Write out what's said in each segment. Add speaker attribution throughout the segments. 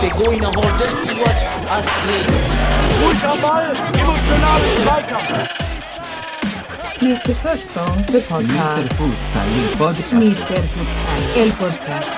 Speaker 1: Der Goiner holt das Spiel was Astrid.
Speaker 2: Ruhig am Ball, emotional im Zweikampf.
Speaker 3: Mr. Futsal, the
Speaker 4: Mr.
Speaker 3: podcast.
Speaker 4: Futsal, il podcast.
Speaker 3: Mr. Futsal, el podcast.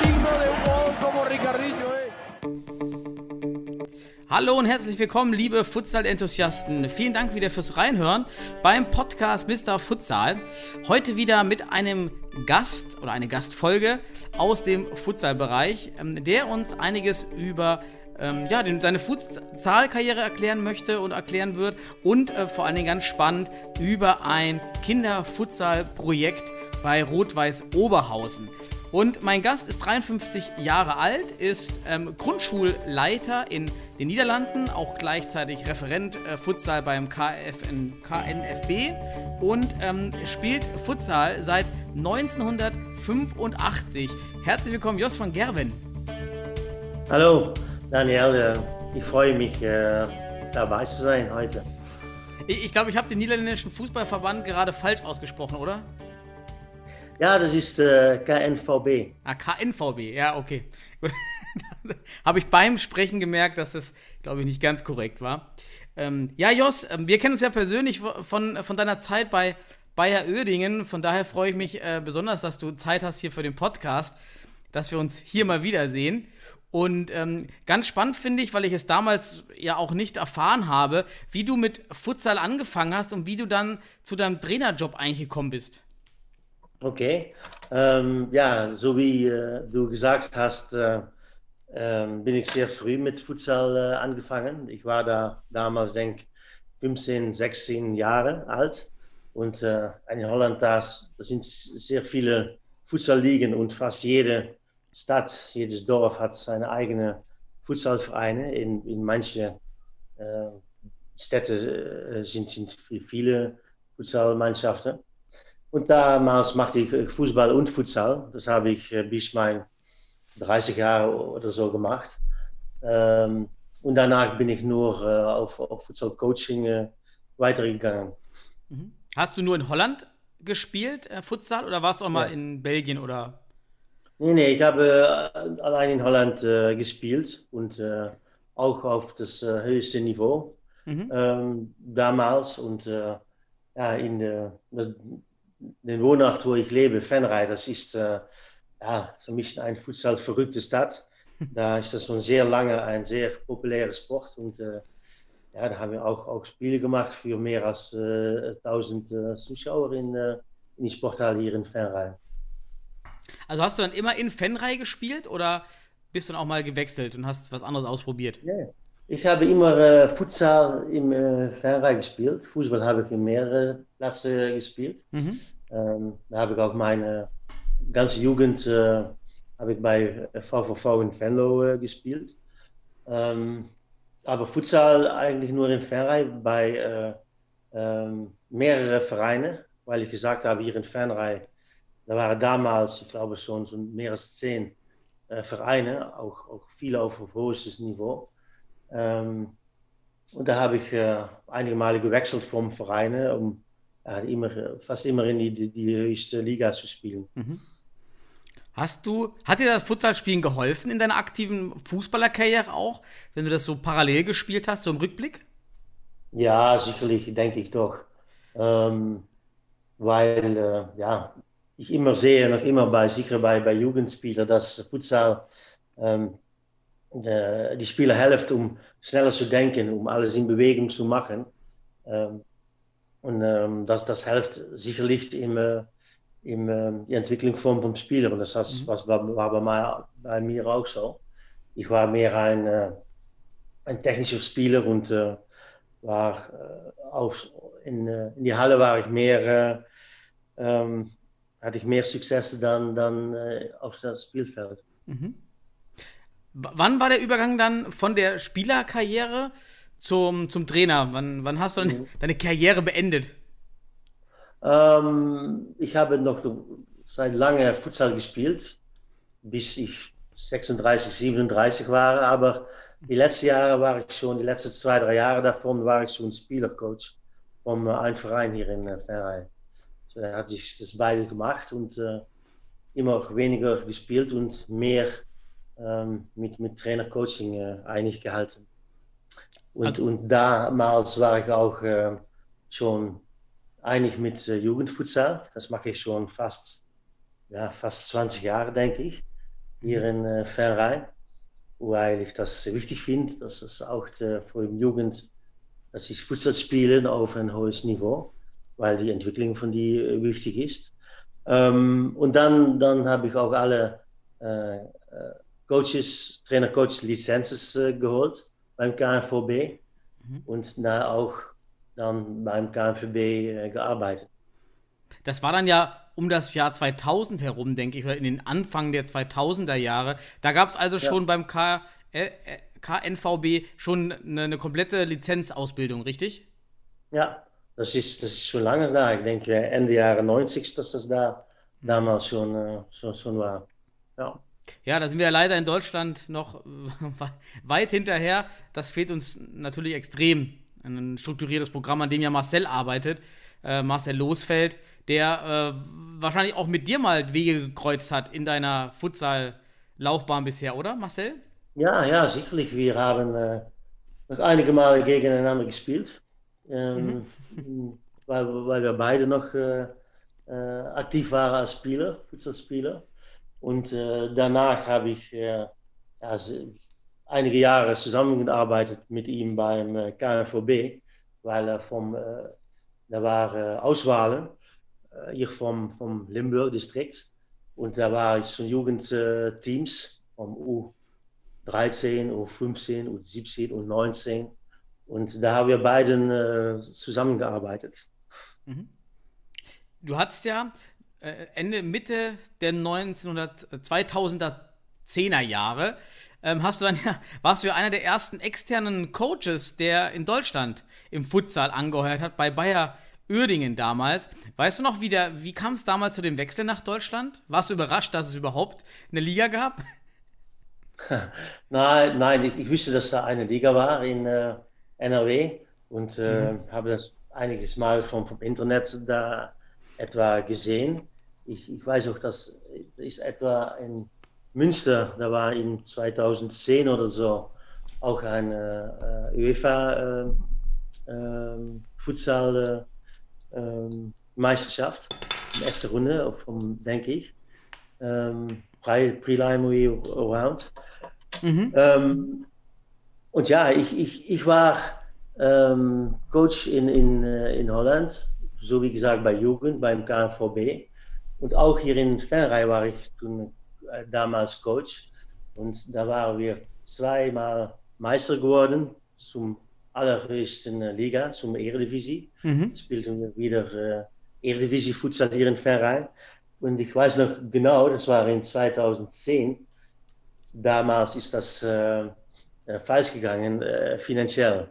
Speaker 5: Hallo und herzlich willkommen, liebe Futsal-Enthusiasten. Vielen Dank wieder fürs Reinhören beim Podcast Mr. Futsal. Heute wieder mit einem Gast oder eine Gastfolge aus dem Futsal-Bereich, ähm, der uns einiges über ähm, ja, seine Futsal-Karriere erklären möchte und erklären wird und äh, vor allen Dingen ganz spannend über ein Kinder-Futsal-Projekt bei Rot-Weiß Oberhausen. Und mein Gast ist 53 Jahre alt, ist ähm, Grundschulleiter in den Niederlanden, auch gleichzeitig Referent äh, Futsal beim KFN, KNFB und ähm, spielt Futsal seit 1985. Herzlich willkommen, Jos van Gerwen.
Speaker 6: Hallo Daniel, äh, ich freue mich äh, dabei zu sein heute.
Speaker 5: Ich, ich glaube, ich habe den niederländischen Fußballverband gerade falsch ausgesprochen, oder?
Speaker 6: Ja, das ist äh, KNVB.
Speaker 5: Ah, KNVB, ja, okay. Gut. Habe ich beim Sprechen gemerkt, dass das, glaube ich, nicht ganz korrekt war. Ähm, ja, Jos, ähm, wir kennen uns ja persönlich von, von deiner Zeit bei Bayer Oerdingen. Von daher freue ich mich äh, besonders, dass du Zeit hast hier für den Podcast, dass wir uns hier mal wiedersehen. Und ähm, ganz spannend finde ich, weil ich es damals ja auch nicht erfahren habe, wie du mit Futsal angefangen hast und wie du dann zu deinem Trainerjob eigentlich gekommen bist.
Speaker 6: Okay. Ähm, ja, so wie äh, du gesagt hast, äh, ähm, bin ich sehr früh mit Futsal äh, angefangen. Ich war da damals, denke ich, 15, 16 Jahre alt. Und äh, in Holland, da sind sehr viele Futsalligen und fast jede Stadt, jedes Dorf hat seine eigene Futsalvereine. In, in manchen äh, Städten äh, sind, sind viele Futsalmannschaften. Und damals machte ich Fußball und Futsal. Das habe ich äh, bis mein 30 Jahre oder so gemacht. Ähm, und danach bin ich nur äh, auf, auf Futsal-Coaching äh, weitergegangen.
Speaker 5: Mhm. Hast du nur in Holland gespielt, äh, Futsal, oder warst du auch mal
Speaker 6: Ja.
Speaker 5: in Belgien oder?
Speaker 6: Nee, nee, ich habe äh, allein in Holland äh, gespielt und äh, auch auf das höchste Niveau
Speaker 5: Mhm.
Speaker 6: ähm, damals. Und ja, in der, den Wohnort, wo ich lebe, Venray, das ist ja, für mich eine Futsal-verrückte Stadt. Da ist das schon sehr lange ein sehr populärer Sport und äh, ja, da haben wir auch, auch Spiele gemacht für mehr als äh, 1000 äh, Zuschauer in, äh, in die Sporthalle hier in Venray.
Speaker 5: Also hast du dann immer in Fenrei gespielt oder bist du dann auch mal gewechselt und hast was anderes ausprobiert?
Speaker 6: Ja, ich habe immer äh, Futsal im äh, Venray gespielt. Fußball habe ich in mehreren Plätzen gespielt.
Speaker 5: Mhm.
Speaker 6: Ähm, da habe ich auch meine ganze Jugend äh, habe ich bei VVV in Venlo äh, gespielt. Ähm, aber Futsal eigentlich nur in Venray bei äh, ähm, mehreren Vereinen, weil ich gesagt habe, hier in Venray, da waren damals, ich glaube schon, so mehr als zehn äh, Vereine, auch, auch viele auf hohes Niveau. Ähm, und da habe ich äh, einige Male gewechselt vom Vereine, um ja, immer, fast immer in die, die, höchste Liga zu spielen.
Speaker 5: Hast du, hat dir das Futsalspielen geholfen in deiner aktiven Fußballerkarriere auch, wenn du das so parallel gespielt hast, so im Rückblick?
Speaker 6: Ja, sicherlich, denke ich doch. Ähm, weil äh, ja, ich immer sehe, noch immer bei, sicher bei, bei Jugendspielern, dass Futsal ähm, de, die Spieler hilft, um schneller zu denken, um alles in Bewegung zu machen. Ähm, und ähm, das, das hilft sicherlich im, äh, im, äh, die Entwicklung vom, vom Spieler. Und das was, was war, war bei, mir, bei mir auch so. Ich war mehr ein, äh, ein technischer Spieler und äh, war äh, auf, in, äh, in die Halle war ich mehr, äh, ähm, hatte ich mehr Success dann, dann äh, auf das Spielfeld.
Speaker 5: Mhm. Wann war der Übergang dann von der Spielerkarriere zum, zum Trainer? Wann, wann hast du dann
Speaker 6: Mhm.
Speaker 5: deine Karriere beendet?
Speaker 6: Ähm, ich habe noch seit lange Futsal gespielt, bis ich 36, 37 war, aber die letzten Jahre war ich schon, die letzten zwei, drei Jahre davon war ich schon Spielercoach vom äh, einen Verein hier in äh, Venray. So, er hat sich das beide gemacht und äh, immer weniger gespielt und mehr ähm, mit, mit Trainer-Coaching äh, einig gehalten. Und,
Speaker 5: Also-
Speaker 6: und damals war ich auch äh, schon einig mit äh, Jugendfutsal. Das mache ich schon fast, ja, fast 20 Jahre, denke ich, hier in äh, Verein, weil ich das wichtig finde, dass es auch äh, für die Jugend, dass sie Futsal spielen auf ein hohes Niveau, weil die Entwicklung von die äh, wichtig ist. Ähm, und dann, dann habe ich auch alle äh, äh, Coaches, Trainer-Coach Lizenzen äh, geholt beim KNVB
Speaker 5: Mhm.
Speaker 6: und da auch dann beim KNVB äh, gearbeitet.
Speaker 5: Das war dann ja um das Jahr 2000 herum, denke ich, oder in den Anfang der 2000er Jahre. Da gab es also
Speaker 6: Ja.
Speaker 5: schon beim K äh, äh, KNVB schon eine, eine komplette Lizenzausbildung, richtig?
Speaker 6: Ja, das ist, das ist schon lange da. Ich denke Ende Jahre 90, dass das da damals schon, äh, schon, schon war. Ja.
Speaker 5: Ja, da sind wir ja leider in Deutschland noch weit hinterher. Das fehlt uns natürlich extrem. Ein strukturiertes Programm, an dem ja Marcel arbeitet, äh, Marcel Losfeld, der äh, wahrscheinlich auch mit dir mal Wege gekreuzt hat in deiner Futsal-Laufbahn bisher, oder Marcel?
Speaker 6: Ja, ja, sicherlich. Wir haben äh, noch einige Male gegeneinander gespielt, ähm, weil, weil wir beide noch äh, äh, aktiv waren als Spieler, Futsalspieler. Und äh, danach habe ich äh, se- einige Jahre zusammengearbeitet mit ihm beim äh, KNVB, weil er vom, äh, da waren äh, Auswahlen äh, hier vom, vom Limburg-Distrikt. Und da war ich so Jugendteams vom U13, U15, U17, U19. Und da haben wir beiden zusammengearbeitet.
Speaker 5: Mhm. Du hattest ja Ende, Mitte der 1900, 2010er Jahre, ähm, hast du dann ja, warst du ja einer der ersten externen Coaches, der in Deutschland im Futsal angeheuert hat, bei Bayer Uerdingen damals. Weißt du noch, wie, der, wie kam es damals zu dem Wechsel nach Deutschland? Warst du überrascht, dass es überhaupt eine Liga gab?
Speaker 6: Nein, nein, ich, ich wusste, dass da eine Liga war in äh, NRW und äh, habe das einiges Mal vom, vom Internet da etwa gesehen. Ich, ich weiß auch, dass ist etwa in Münster, da war in 2010 oder so auch eine äh, UEFA äh, ähm, Futsal äh, ähm, Meisterschaft, in erster Runde, vom, denke ich. Ähm, Pre- Preliminary Round.
Speaker 5: Mhm.
Speaker 6: Ähm, und ja, ich, ich, ich war ähm, Coach in, in, äh, in Holland, so wie gesagt bei Jugend, beim KNVB. Und auch hier in Venray war ich äh, damals Coach. Und da waren wir zweimal Meister geworden zum allerhöchsten äh, Liga, zum Eredivisie.
Speaker 5: Mhm.
Speaker 6: Spielten wir wieder äh, Eredivisie Futsal hier in Venray. Und ich weiß noch genau, das war in 2010 damals ist das äh, äh, falsch gegangen, äh, finanziell.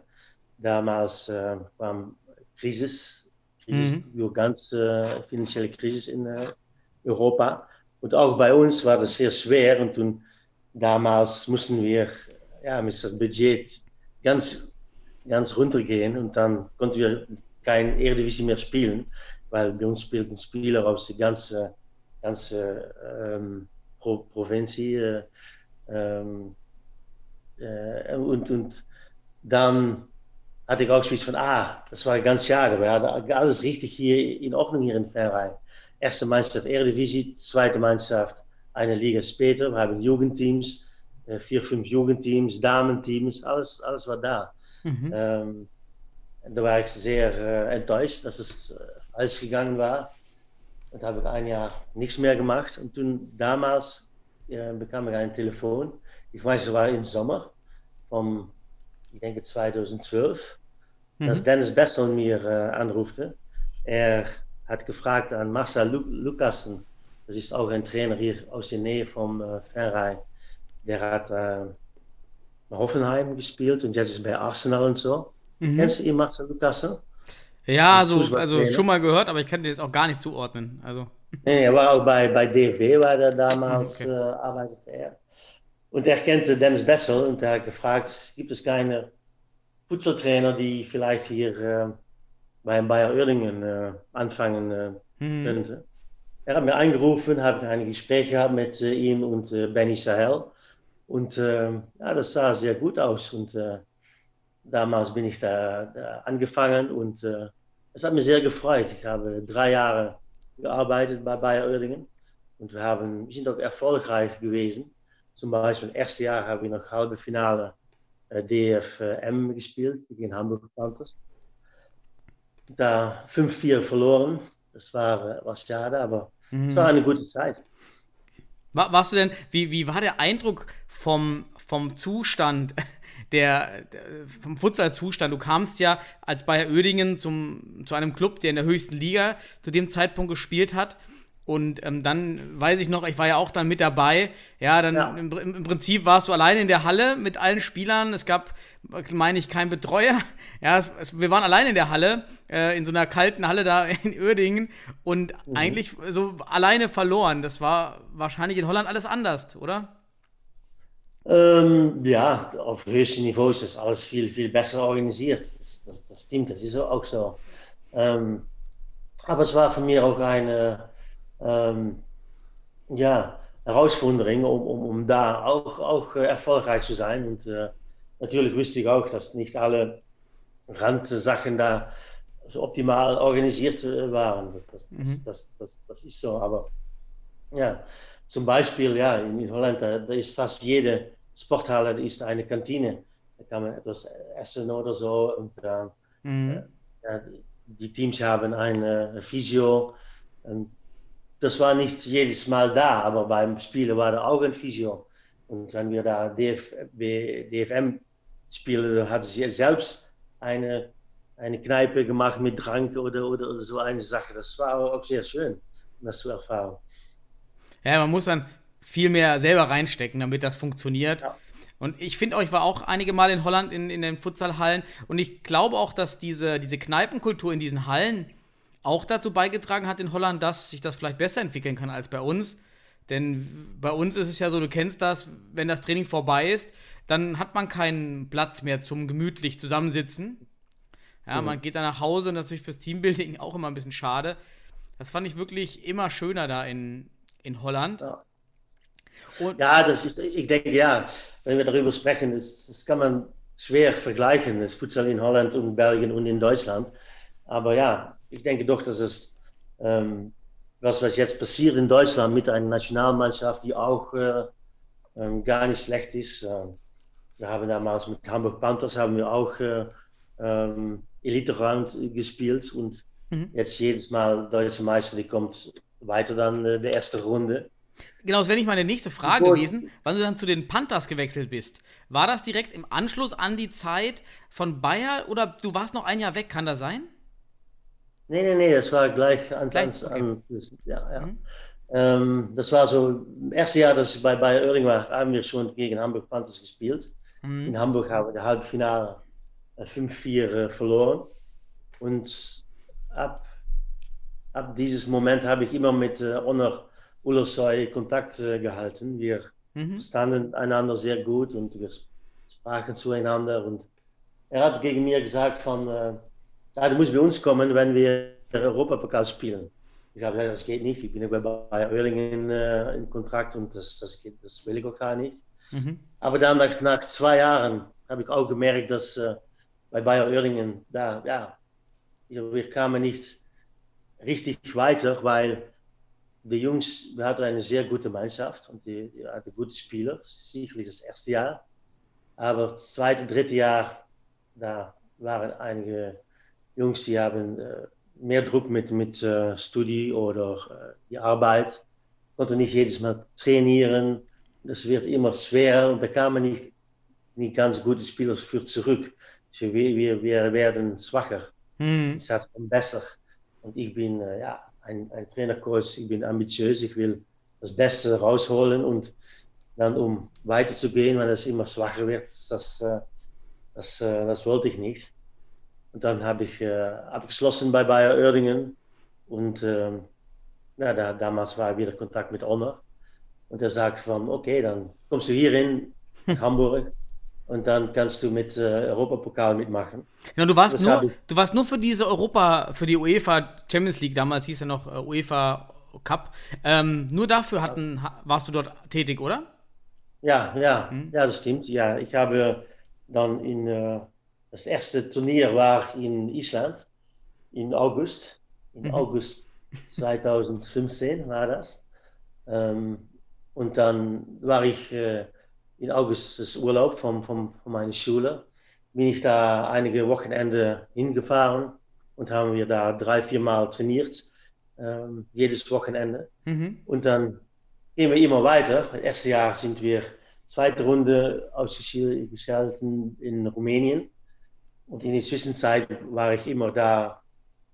Speaker 6: Damals äh, kam Krise, Krise
Speaker 5: Mhm.
Speaker 6: durch ganz äh, finanzielle Krise in äh, Europa. Und auch bei uns war das sehr schwer. Und toen, damals mussten wir ja, mit das Budget ganz, ganz runtergehen. Und dann konnten wir kein Eredivisie mehr spielen, weil bei uns spielten Spieler aus der ganzen, ganzen ähm, Pro Provincie. Äh, ähm, äh, und, und dann hatte ich auch zoiets von, ah, das war ganz schade. Wir hatten alles richtig hier in Ordnung hier in Verein. Erste Mannschaft Eredivisie, zweite Mannschaft eine Liga später. Wir haben Jugendteams, äh, vier, fünf Jugendteams, Damenteams, alles, alles war da.
Speaker 5: Mhm.
Speaker 6: Ähm, da war ich sehr äh, enttäuscht, dass es äh, falsch gegangen war. Und habe ich ein Jahr nichts mehr gemacht. Und toen damals äh, bekam ich ein Telefon. Ich weiß, es war im Sommer vom, ich denke 2012, dass
Speaker 5: Mhm.
Speaker 6: Dennis Bessel mir äh, anrufte. Er hat gefragt an Marcel Lu Lucassen, das ist auch ein Trainer hier aus der Nähe vom äh, Verein. Der hat äh, Hoffenheim gespielt und jetzt ist bei Arsenal und so.
Speaker 5: Mhm.
Speaker 6: Kennst du ihn, Marcel Lucassen?
Speaker 5: Ja, so,
Speaker 6: Fußballtrainer.
Speaker 5: also schon mal gehört, aber ich kann den jetzt auch gar nicht zuordnen. Also.
Speaker 6: Nee, er war auch bei, bei DFB, war er damals,
Speaker 5: Okay.
Speaker 6: äh, arbeitete er. Und er kannte Dennis Bessel und er hat gefragt, gibt es keine Futsaltrainer, die vielleicht hier äh, bei Bayer Uerdingen äh, anfangen äh, mhm. könnte. Er hat mir angerufen, habe ein Gespräch gehabt mit äh, ihm und äh, Benny Sahel. Und äh, ja, das sah sehr gut aus. Und äh, damals bin ich da, da angefangen und es hat mich sehr gefreut. Ich habe drei Jahre gearbeitet bei Bayer Oerdingen und wir, haben, wir sind auch erfolgreich gewesen. Zum Beispiel im ersten Jahr haben wir noch halbe Finale DFM gespielt gegen Hamburg Panthers. Da 5-4 verloren. Das war, war schade, aber mhm. es war eine gute Zeit.
Speaker 5: War, warst du denn, wie, wie war der Eindruck vom, vom Zustand der, der vom Futsal-Zustand. Du kamst ja als Bayer Oedingen zum, zu einem Club, der in der höchsten Liga zu dem Zeitpunkt gespielt hat. Und ähm, dann weiß ich noch, ich war ja auch dann mit dabei. Ja, dann ja. Im, Im, Prinzip warst du alleine in der Halle mit allen Spielern. Es gab, meine ich, keinen Betreuer. Ja, es, es, wir waren alleine in der Halle, äh, in so einer kalten Halle da in Uerdingen und mhm. eigentlich so alleine verloren. Das war wahrscheinlich in Holland alles anders, oder?
Speaker 6: Ähm, ja, auf höchstem Niveau ist das alles viel, viel besser organisiert. Das, das, das stimmt, das ist auch so. Ähm, aber es war für mich auch eine ähm, ja, Herausforderung, um, um, um da auch, auch äh, erfolgreich zu sein. Und äh, natürlich wusste ich auch, dass nicht alle Randsachen da so optimal organisiert äh, waren. Das, mhm. das, das, das, das, ist so. Aber ja, zum Beispiel ja, in, in Holland, da, da ist fast jede Sporthalle ist eine Kantine. Da kann man etwas essen oder so. Und äh, mhm. ja, die Teams haben eine Physio. Und das war nicht jedes Mal da, aber beim Spielen war da auch ein Physio. Und wenn wir da DF, DFM spielen, hat sie selbst eine, eine Kneipe gemacht mit Trank oder, oder, oder so eine Sache. Das war auch sehr schön, das zu erfahren.
Speaker 5: Ja, man muss dann viel mehr selber reinstecken, damit das funktioniert. Ja. Und ich finde, ich war auch einige Mal in Holland in, in den Futsalhallen und ich glaube auch, dass diese, diese Kneipenkultur in diesen Hallen auch dazu beigetragen hat in Holland, dass sich das vielleicht besser entwickeln kann als bei uns. Denn bei uns ist es ja so, du kennst das, wenn das Training vorbei ist, dann hat man keinen Platz mehr zum gemütlich zusammensitzen. Ja, mhm. man geht dann nach Hause und natürlich fürs Teambuilding auch immer ein bisschen schade. Das fand ich wirklich immer schöner da in, in Holland.
Speaker 6: Ja. Und ja, das ist, ich denke, ja, wenn wir darüber sprechen, das, das kann man schwer vergleichen, das Futsal in Holland und Belgien und in Deutschland. Aber ja, ich denke doch, dass es, ähm, was, was jetzt passiert in Deutschland mit einer Nationalmannschaft, die auch äh, ähm, gar nicht schlecht ist. Äh, wir haben damals mit Hamburg Panthers haben wir auch äh, ähm, Elite Round gespielt und mhm. jetzt jedes Mal deutsche Meister, die kommt weiter dann äh, der erste Runde.
Speaker 5: Genau, das wäre nicht meine nächste Frage Gut. gewesen, wann du dann zu den Panthers gewechselt bist. War das direkt im Anschluss an die Zeit von Bayer oder du warst noch ein Jahr weg, kann das sein?
Speaker 6: Nee, nee, nee, das war gleich an, gleich, okay. an das, ja, ja. Mhm. Ähm, das war so, im ersten Jahr, dass ich bei Bayer Oerding war, haben wir schon gegen Hamburg Panthers gespielt. Mhm. In Hamburg haben wir das Halbfinale 5-4 äh, verloren. Und ab, ab dieses Moment habe ich immer mit äh, Honor Ullersoy Kontakt äh, gehalten. Wir mhm. verstanden einander sehr gut und wir sprachen zueinander. Und er hat gegen mir gesagt von, äh, ja, du musst bei uns kommen, wenn wir Europapokal spielen. Ich habe gesagt, das geht nicht. Ich bin bei Oerlingen äh, in Kontakt und das, das, geht, das will ich auch gar nicht. Mhm. Aber dann nach, nach zwei Jahren habe ich auch gemerkt, dass äh, bei Bayer Oerlingen, da, ja, wir kamen nicht richtig weiter, weil die Jungs, wir hatten eine sehr gute Mannschaft und die, die hatten gute Spieler, sicherlich das erste Jahr. Aber das zweite, dritte Jahr, da waren einige Jungs, die haben äh, mehr Druck mit, mit äh, Studie oder äh, die Arbeit, konnten nicht jedes Mal trainieren. Das wird immer schwer und da kamen nicht, nicht ganz gute Spieler für zurück. Also wir, wir, wir werden schwacher. Mhm. Es hat besser. Und ich bin, ja, ein, ein Trainercoach, ich bin ambitiös, ich will das Beste rausholen und dann um weiterzugehen, wenn es immer schwacher wird, das, das, äh, das wollte ich nicht. Und dann habe ich äh, abgeschlossen bei Bayer Oerdingen und ähm, ja, da, damals war wieder Kontakt mit Honor und er sagt von, okay, dann kommst du hier in Hamburg und dann kannst du mit äh, Europapokal mitmachen.
Speaker 5: Genau, du warst
Speaker 6: Das
Speaker 5: nur, du warst nur für diese Europa, für die UEFA Champions League, damals hieß ja noch äh, UEFA Cup. Ähm, nur dafür hatten, ha- warst du dort tätig, oder?
Speaker 6: Ja, ja,
Speaker 5: Hm?
Speaker 6: ja, das stimmt. Ja, ich habe dann in äh, das erste Turnier war in Island in August. In
Speaker 5: Mhm.
Speaker 6: August 2015 war das. Ähm, und dann war ich äh, in August das Urlaub von, von, von meiner Schule. Bin ich da einige Wochenende hingefahren und haben wir da drei, vier Mal trainiert. Ähm, jedes Wochenende.
Speaker 5: Mhm.
Speaker 6: Und dann gehen wir immer weiter. Das erste Jahr sind wir zweite Runde ausgeschaltet in Rumänien. Und in der Zwischenzeit war ich immer da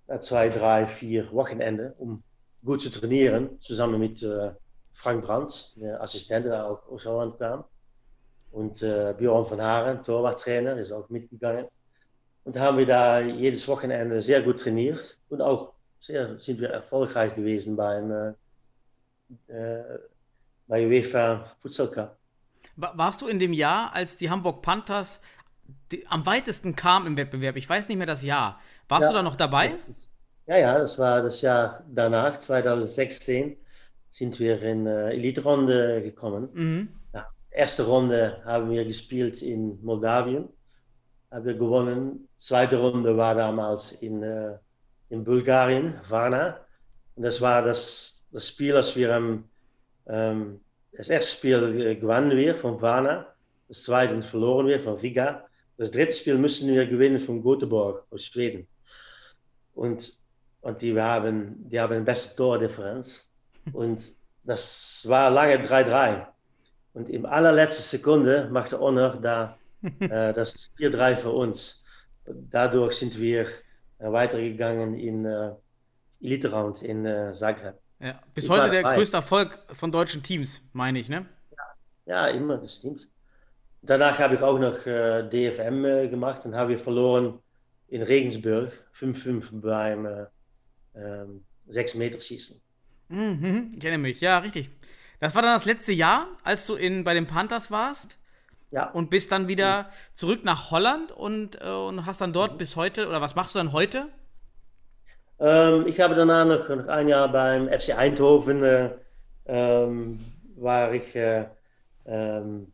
Speaker 6: äh, zwei, drei, vier Wochenende, um gut zu trainieren, zusammen mit äh, Frank Brands, der Assistent, der auch aus Holland kam. Und äh, Björn van Haren, Torwarttrainer, ist auch mitgegangen. Und haben wir da jedes Wochenende sehr gut trainiert und auch sehr, sind wir erfolgreich gewesen beim äh, äh, bei UEFA Futsal Cup.
Speaker 5: Wa- Warst du in dem Jahr, als die Hamburg Panthers die, am weitesten kam im Wettbewerb? Ich weiß nicht mehr das Jahr. Warst
Speaker 6: Ja,
Speaker 5: du da noch dabei?
Speaker 6: Das, das, ja, ja, das war das Jahr danach, 2016, sind wir in äh, Elite-Runde gekommen.
Speaker 5: Mhm.
Speaker 6: Ja, erste Runde haben wir gespielt in Moldawien, haben wir gewonnen. Zweite Runde war damals in, äh, in Bulgarien, Varna. Und das war das, das Spiel, das wir am, ähm, das erste Spiel äh, gewannen wir von Varna, das zweite verloren wir von Riga. Das dritte Spiel müssen wir gewinnen von Göteborg aus Schweden. Und, und die haben, die haben beste Tordifferenz. Und das war lange 3-3. Und im allerletzten Sekunde machte Honor da äh, das 4-3 für uns. Dadurch sind wir äh, weitergegangen in äh, Elite Round in äh, Zagreb.
Speaker 5: Ja. Bis
Speaker 6: Ich
Speaker 5: heute der
Speaker 6: dabei.
Speaker 5: größte Erfolg von deutschen Teams, meine ich, ne?
Speaker 6: Ja, immer, das stimmt. Danach habe ich auch noch äh, DFM äh, gemacht und habe verloren in Regensburg 5-5 beim äh, ähm, 6 Meter Schießen.
Speaker 5: Mhm, ich erinnere mich, ja, richtig. Das war dann das letzte Jahr, als du in, bei den Panthers warst
Speaker 6: Ja,
Speaker 5: und bist dann wieder zurück nach Holland und, äh, und hast dann
Speaker 6: Mhm.
Speaker 5: dort bis heute, oder was machst du dann heute?
Speaker 6: Ähm, ich habe danach noch, noch ein Jahr beim FC Eindhoven äh, ähm, war ich äh, ähm,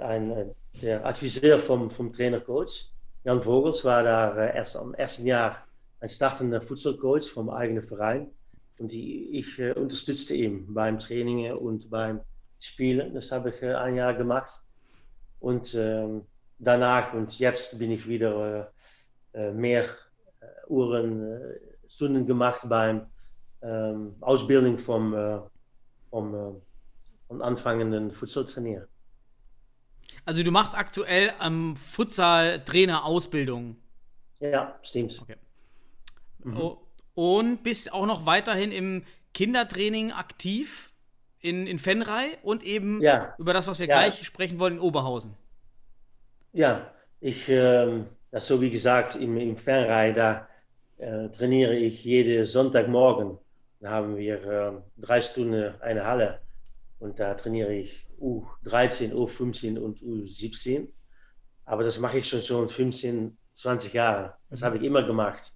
Speaker 6: ein, äh, der Adviseur vom, vom Trainercoach. Jan Vogels war da äh, erst am ersten Jahr ein startender Futsalcoach vom eigenen Verein. Und die, ich äh, unterstützte ihn beim Trainingen und beim Spielen. Das habe ich äh, ein Jahr gemacht. Und ähm, danach und jetzt bin ich wieder äh, mehr Uhren, Stunden gemacht beim ähm, Ausbildung vom, vom, vom anfangenden Futsaltrainer.
Speaker 5: Also du machst aktuell am Futsal-Trainer-Ausbildung.
Speaker 6: Ja, stimmt.
Speaker 5: Okay.
Speaker 6: Mhm.
Speaker 5: Oh, und bist auch noch weiterhin im Kindertraining aktiv in, in Fenrei und eben
Speaker 6: Ja.
Speaker 5: über das, was wir
Speaker 6: Ja.
Speaker 5: gleich sprechen wollen, in Oberhausen.
Speaker 6: Ja, ich, ähm, ja, so wie gesagt, im, im Fernrei, da äh, trainiere ich jeden Sonntagmorgen. Da haben wir ähm, drei Stunden eine Halle und da trainiere ich U13, U15 und U17. Aber das mache ich schon schon 15, 20 Jahre. Das habe ich immer gemacht.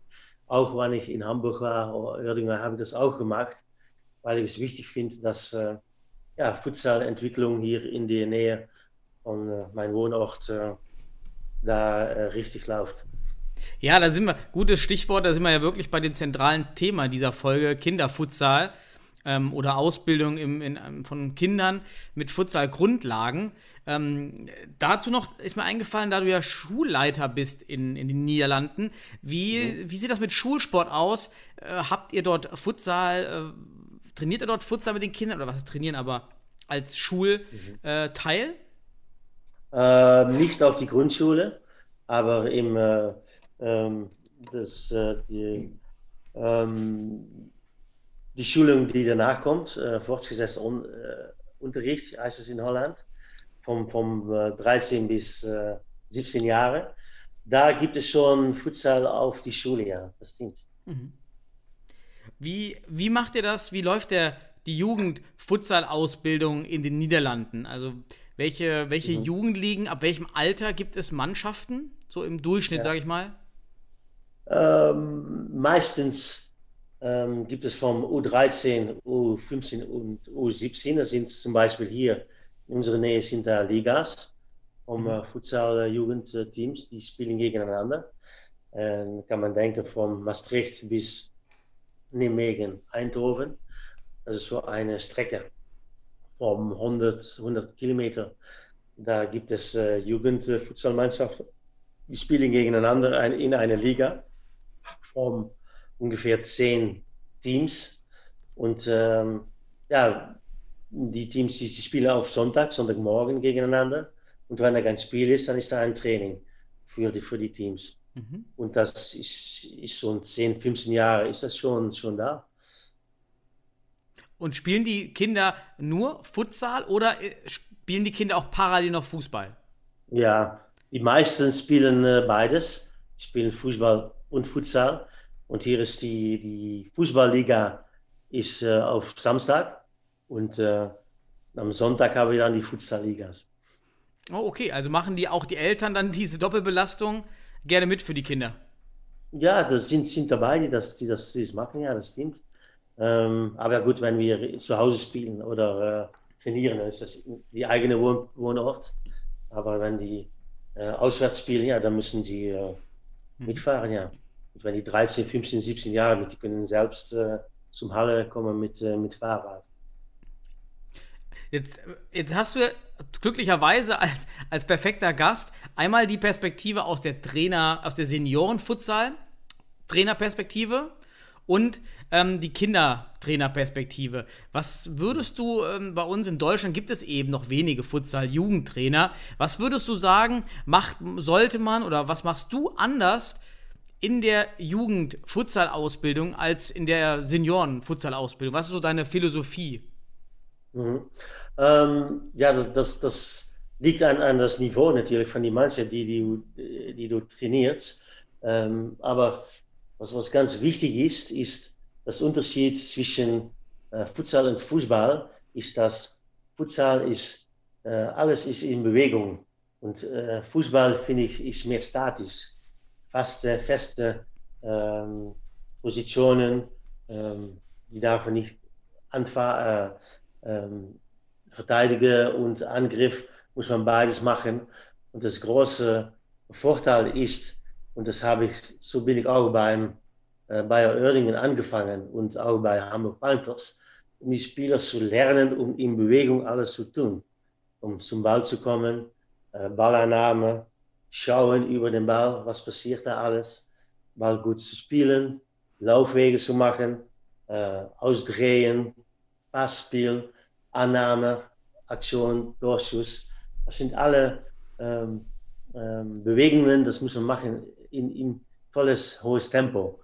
Speaker 6: Auch wenn ich in Hamburg war oder Uerdingen, habe ich das auch gemacht, weil ich es wichtig finde, dass äh, ja, Futsalentwicklung hier in der Nähe von äh, meinem Wohnort äh, da äh, richtig läuft.
Speaker 5: Ja, da sind wir, gutes Stichwort, da sind wir ja wirklich bei dem zentralen Thema dieser Folge, Kinderfutsal ähm, oder Ausbildung im, in, ähm, von Kindern mit Futsal-Grundlagen. Ähm, dazu noch ist mir eingefallen, da du ja Schulleiter bist in, in den Niederlanden, wie, wie sieht das mit Schulsport aus? Äh, habt ihr dort Futsal, äh, trainiert ihr dort Futsal mit den Kindern oder was trainieren, aber als Schulteil?
Speaker 6: Äh, nicht auf die Grundschule, aber im, äh, ähm, das, äh, die, ähm, die Schulung, die danach kommt, äh, fortgesetzter Un Unterricht, heißt es in Holland, vom, vom äh, 13 bis äh, 17 Jahre. Da gibt es schon Futsal auf die Schule, ja, das stimmt.
Speaker 5: Wie, wie macht ihr das? Wie läuft der, die Jugend-Futsal-Ausbildung in den Niederlanden? Also, welche, welche mhm. Jugendligen, ab welchem Alter gibt es Mannschaften? So im Durchschnitt, ja. sage ich mal?
Speaker 6: Ähm, meistens ähm, gibt es vom U13, U15 und U17. Das sind zum Beispiel hier in unserer Nähe sind da Ligas vom äh, Futsal-Jugendteams, die spielen gegeneinander. Ähm, kann man denken von Maastricht bis Nijmegen, Eindhoven. Das ist so eine Strecke von 100, 100 Kilometer. Da gibt es äh, Jugendfußballmannschaften, die spielen gegeneinander ein, in einer Liga von ungefähr zehn Teams. Und ähm, ja, die Teams die, die spielen auf Sonntag, Sonntagmorgen gegeneinander. Und wenn da kein Spiel ist, dann ist da ein Training für die, für die Teams. Mhm. Und das ist, ist schon 10, 15 Jahre, ist das schon, schon da.
Speaker 5: Und spielen die Kinder nur Futsal oder äh, spielen die Kinder auch parallel noch Fußball?
Speaker 6: Ja, die meisten spielen äh, beides. Spielen Fußball und Futsal. Und hier ist die, die Fußballliga ist äh, auf Samstag und äh, am Sonntag haben wir dann die Futsalligas.
Speaker 5: Oh, okay. Also machen die auch die Eltern dann diese Doppelbelastung gerne mit für die Kinder?
Speaker 6: Ja, das sind, sind dabei, die das, die, das, die das machen, ja, das stimmt. Ähm, aber gut, wenn wir zu Hause spielen oder äh, trainieren, dann ist das die eigene Wohn Wohnort. Aber wenn die äh, auswärts spielen, ja, dann müssen sie äh, mhm. mitfahren, ja. Und wenn die 13, 15, 17 Jahre sind, die können selbst äh, zum Halle kommen mit, äh, mit Fahrrad.
Speaker 5: Jetzt, jetzt hast du glücklicherweise als, als perfekter Gast einmal die Perspektive aus der Trainer, aus der Senioren-Futsal, Trainerperspektive und ähm, die Kindertrainerperspektive. Was würdest du, ähm, bei uns in Deutschland gibt es eben noch wenige Futsal-Jugendtrainer. Was würdest du sagen, macht, sollte man oder was machst du anders in der Jugend-Futsal-Ausbildung als in der Senioren-Futsal-Ausbildung? Was ist so deine Philosophie?
Speaker 6: Mhm. Ähm, ja, das, das, das liegt an, an das Niveau natürlich von den Mannschaft, die, die, die du trainierst. Ähm, aber was, was ganz wichtig ist, ist das Unterschied zwischen äh, Futsal und Fußball, ist, dass Futsal ist, äh, alles ist in Bewegung. Und äh, Fußball, finde ich, ist mehr statisch. Faste, feste ähm, Positionen, ähm, die darf man nicht äh, ähm, verteidigen und Angriff muss man beides machen. Und das große Vorteil ist, und das habe ich, so bin ich auch beim äh, Bayer Oerdingen angefangen und auch bei Hamburg Panthers, um die Spieler zu lernen, um in Bewegung alles zu tun. Um zum Ball zu kommen, äh, Ballannahme, schauen über den Ball, was passiert da alles, Ball gut zu spielen, Laufwege zu machen, äh, ausdrehen, Passspiel, Annahme, Aktion, Torschuss. Das sind alle ähm, ähm, Bewegungen, das muss man machen in, in volles, hohes Tempo.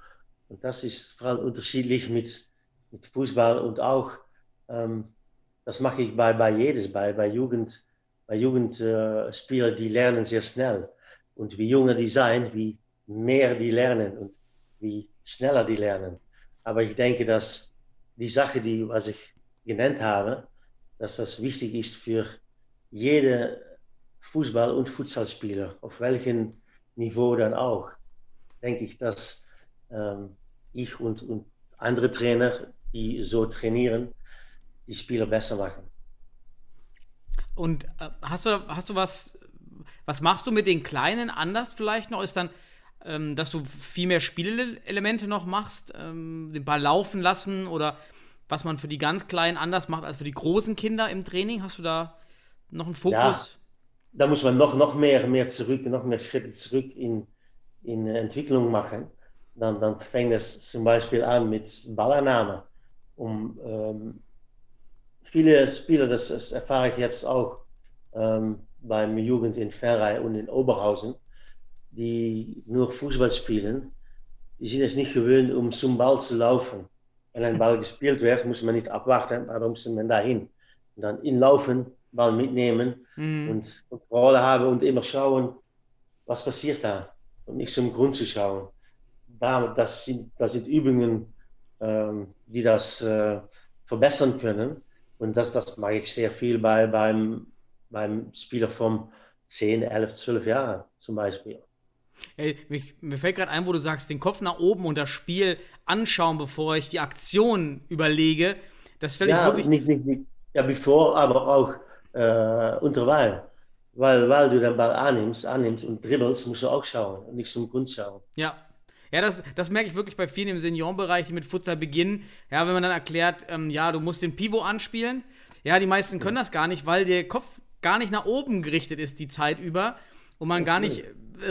Speaker 6: Und das ist vor allem unterschiedlich mit, mit Fußball und auch, ähm, das mache ich bei, bei jedes, bei, bei Jugend, bei Jugendspielern, äh, die lernen sehr schnell. Und wie jünger die sein, wie mehr die lernen und wie schneller die lernen. Aber ich denke, dass die Sache, die, was ich genannt habe, dass das wichtig ist für jede Fußball- und Futsalspieler, auf welchem Niveau dann auch. Denke ich, dass ähm, ich und, und andere Trainer, die so trainieren, die Spieler besser machen.
Speaker 5: Und äh, hast du, hast du was, was machst du mit den Kleinen anders vielleicht noch? Ist dann, ähm, dass du viel mehr Spielelemente noch machst, ähm, den Ball laufen lassen oder was man für die ganz Kleinen anders macht als für die großen Kinder im Training? Hast du da noch einen Fokus? Ja,
Speaker 6: da muss man noch, noch mehr, mehr zurück, noch mehr Schritte zurück in, in Entwicklung machen. Dann, dann fängt es zum Beispiel an mit Ballannahme. Um, ähm, viele Spieler, das, das, erfahre ich jetzt auch ähm, beim Jugend in Ferrei und in Oberhausen, die nur Fußball spielen, die sind es nicht gewöhnt, um zum Ball zu laufen wenn ein Ball gespielt wird, muss man nicht abwarten, warum muss man dahin? Und dann inlaufen, Ball mitnehmen mhm. und Kontrolle haben und immer schauen, was passiert da und nicht zum Grund zu schauen. Da, das, sind, das sind Übungen, ähm, die das äh, verbessern können und das, das mache ich sehr viel bei, beim beim Spieler von 10, 11, 12 Jahren zum Beispiel.
Speaker 5: Ey, mich, mir fällt gerade ein, wo du sagst, den Kopf nach oben und das Spiel anschauen, bevor ich die Aktion überlege. Das fällt
Speaker 6: ja,
Speaker 5: wirklich.
Speaker 6: Nicht, nicht, nicht, ja, bevor, aber auch äh, unterweil. Weil, weil du den Ball annimmst, annimmst und dribbelst, musst du auch schauen und nicht zum Grund schauen.
Speaker 5: Ja. Ja, das, das merke ich wirklich bei vielen im Seniorenbereich, die mit Futsal beginnen. Ja, wenn man dann erklärt, ähm, ja, du musst den Pivot anspielen. Ja, die meisten können das gar nicht, weil der Kopf gar nicht nach oben gerichtet ist die Zeit über und man gar nicht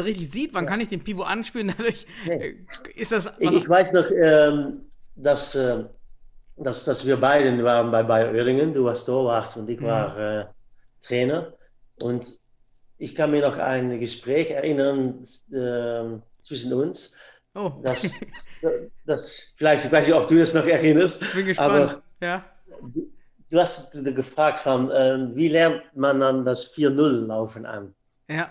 Speaker 5: richtig sieht, wann kann ich den Pivot anspielen. Dadurch äh, ist das.
Speaker 6: Ich, ich weiß noch, ähm, dass, äh, dass, dass wir beiden waren bei Bayer Oerlingen. Du warst Torwart und ich war äh, Trainer. Und ich kann mir noch ein Gespräch erinnern äh, zwischen uns.
Speaker 5: Oh.
Speaker 6: Das, das, vielleicht, ich weiß nicht, ob du das noch erinnerst.
Speaker 5: Bin gespannt.
Speaker 6: Aber
Speaker 5: ja.
Speaker 6: Du, hast gefragt von, äh, wie lernt man dann das 4-0-Laufen an?
Speaker 5: Ja.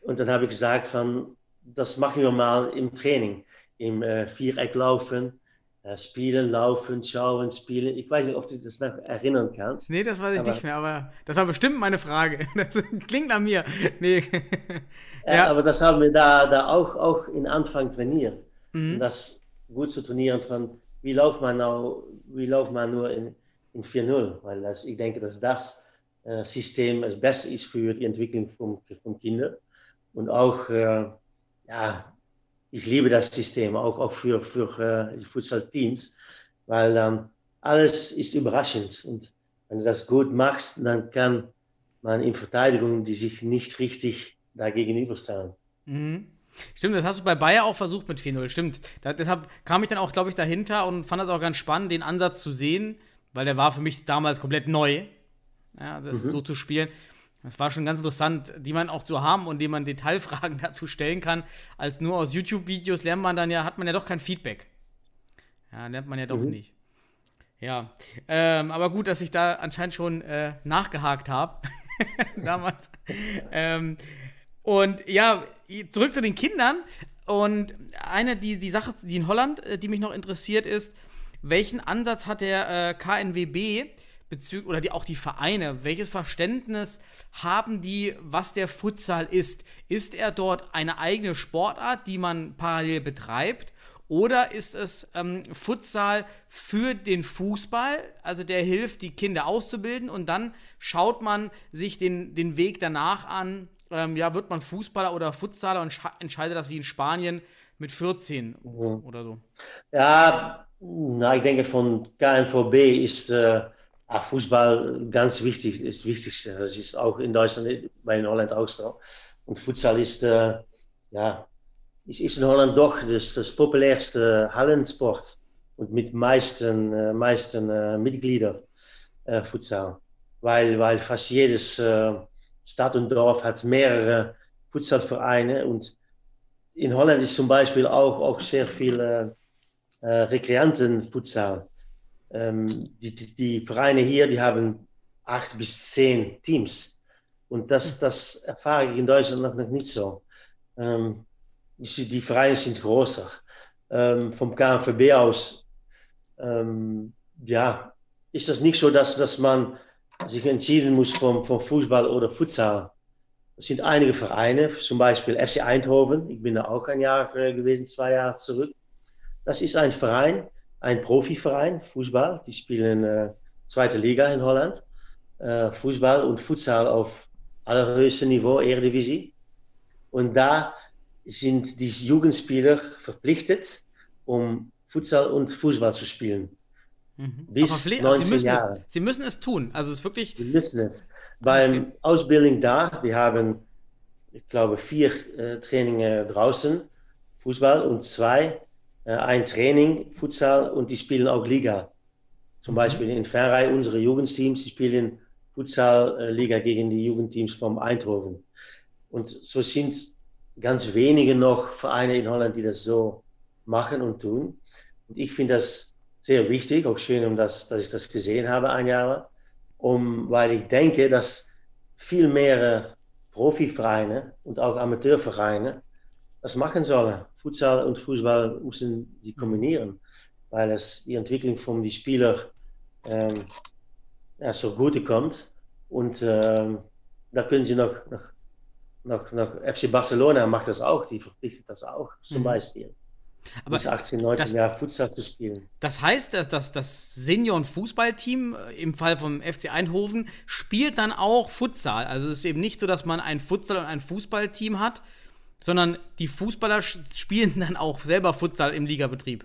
Speaker 6: Und dann habe ich gesagt von, das machen wir mal im Training. Im äh, Viereck laufen, äh, spielen, laufen, schauen, spielen. Ich weiß nicht, ob du das noch erinnern kannst.
Speaker 5: Nee, das weiß ich
Speaker 6: Aber-
Speaker 5: nicht mehr, aber das war bestimmt meine Frage. Das klingt nach mir. Nee.
Speaker 6: Ja,
Speaker 5: ja.
Speaker 6: aber das haben wir da, da auch, auch in Anfang trainiert.
Speaker 5: Mhm.
Speaker 6: Um das gut zu trainieren von, wie läuft man nou, wie läuft man nur in, in 4-0? Weil das, ich denke, dass das äh, System das Beste ist für die Entwicklung von, von Kindern. Und auch, äh, ja, ich liebe das System, auch, auch für, für äh, Futsal-Teams, weil ähm, alles ist überraschend. Und wenn du das gut machst, dann kann man in Verteidigung, die sich nicht richtig da gegenüberstellen.
Speaker 5: Mhm. Stimmt, das hast du bei Bayer auch versucht mit 4-0. Stimmt. Da, deshalb kam ich dann auch, glaube ich, dahinter und fand das auch ganz spannend, den Ansatz zu sehen, weil der war für mich damals komplett neu, ja, das so zu spielen. Das war schon ganz interessant, die man auch zu haben und dem man Detailfragen dazu stellen kann, als nur aus YouTube-Videos lernt man dann ja, hat man ja doch kein Feedback. Ja, lernt man ja doch
Speaker 6: Mhm.
Speaker 5: nicht. Ja, ähm, aber gut, dass ich da anscheinend schon äh, nachgehakt habe. Damals. ähm, und ja, zurück zu den Kindern. Und eine, die, die Sache, die in Holland, äh, die mich noch interessiert, ist, welchen Ansatz hat der äh, KNWB bezüglich, oder die, auch die Vereine, welches Verständnis haben die, was der Futsal ist? Ist er dort eine eigene Sportart, die man parallel betreibt? Oder ist es ähm, Futsal für den Fußball, also der hilft, die Kinder auszubilden und dann schaut man sich den, den Weg danach an, ähm, ja, wird man Fußballer oder Futsaler und entscheidet das wie in Spanien mit 14
Speaker 6: Mhm.
Speaker 5: oder so.
Speaker 6: Ja, na, ich denke von KNVB ist äh, ah, Fußball ganz wichtig, ist das Wichtigste. Das ist auch in Deutschland, bei in Holland auch so. Und Futsal ist, äh, ja, ist, ist in Holland doch das, das populärste Hallensport und mit meisten, äh, meisten äh, Mitgliedern äh, Futsal. Weil, weil fast jedes äh, Stadt und Dorf hat mehrere Futsalvereine und in Holland ist zum Beispiel auch, auch sehr viel äh, Rekreantenfutsal. Ähm, die, die, die Vereine hier, die haben acht bis zehn Teams. Und das, das erfahre ich in Deutschland noch nicht so. Ähm, die, die Vereine sind größer. Ähm, vom KNVB aus, ähm, ja, ist das nicht so, dass, dass man sich entschieden muss vom, vom Fußball oder Futsal. Es sind einige Vereine, zum Beispiel FC Eindhoven. Ich bin da auch ein Jahr äh, gewesen, zwei Jahre zurück. Das ist ein Verein, ein Profiverein, Fußball. Die spielen äh, zweite Liga in Holland. Äh, Fußball und Futsal auf allerhöchstem Niveau, Eredivisie. Und da sind die Jugendspieler verpflichtet, um Futsal und Fußball zu spielen.
Speaker 5: Mhm.
Speaker 6: Bis
Speaker 5: Aber pfle-
Speaker 6: 19
Speaker 5: sie, müssen
Speaker 6: Jahre.
Speaker 5: es, sie müssen es tun. Also es ist wirklich.
Speaker 6: Die müssen es. Beim
Speaker 5: Okay.
Speaker 6: Ausbildung da, die haben, ich glaube, vier äh, Trainingen draußen, Fußball und zwei, ein Training, Futsal und die spielen auch Liga. Zum Beispiel in Ferrei, unsere Jugendteams, die spielen Futsal-Liga gegen die Jugendteams vom Eindhoven. Und so sind ganz wenige noch Vereine in Holland, die das so machen und tun. Und ich finde das sehr wichtig, auch schön, um das, dass ich das gesehen habe ein Jahr um, weil ich denke, dass viel mehr Profivereine und auch Amateurvereine das machen sollen. Futsal und Fußball müssen sie kombinieren, weil es die Entwicklung von die Spieler ähm, ja, so gut kommt Und ähm, da können sie noch, noch, noch, noch, FC Barcelona macht das auch, die verpflichtet das auch zum
Speaker 5: Mhm.
Speaker 6: Beispiel.
Speaker 5: Aber
Speaker 6: bis 18, 19
Speaker 5: das-
Speaker 6: Jahre Futsal zu spielen.
Speaker 5: Das heißt, dass das, das Senioren-Fußballteam äh, im Fall vom FC Eindhoven spielt dann auch Futsal. Also es ist eben nicht so, dass man ein Futsal- und ein Fußballteam hat, sondern die Fußballer spielen dann auch selber Futsal im Ligabetrieb.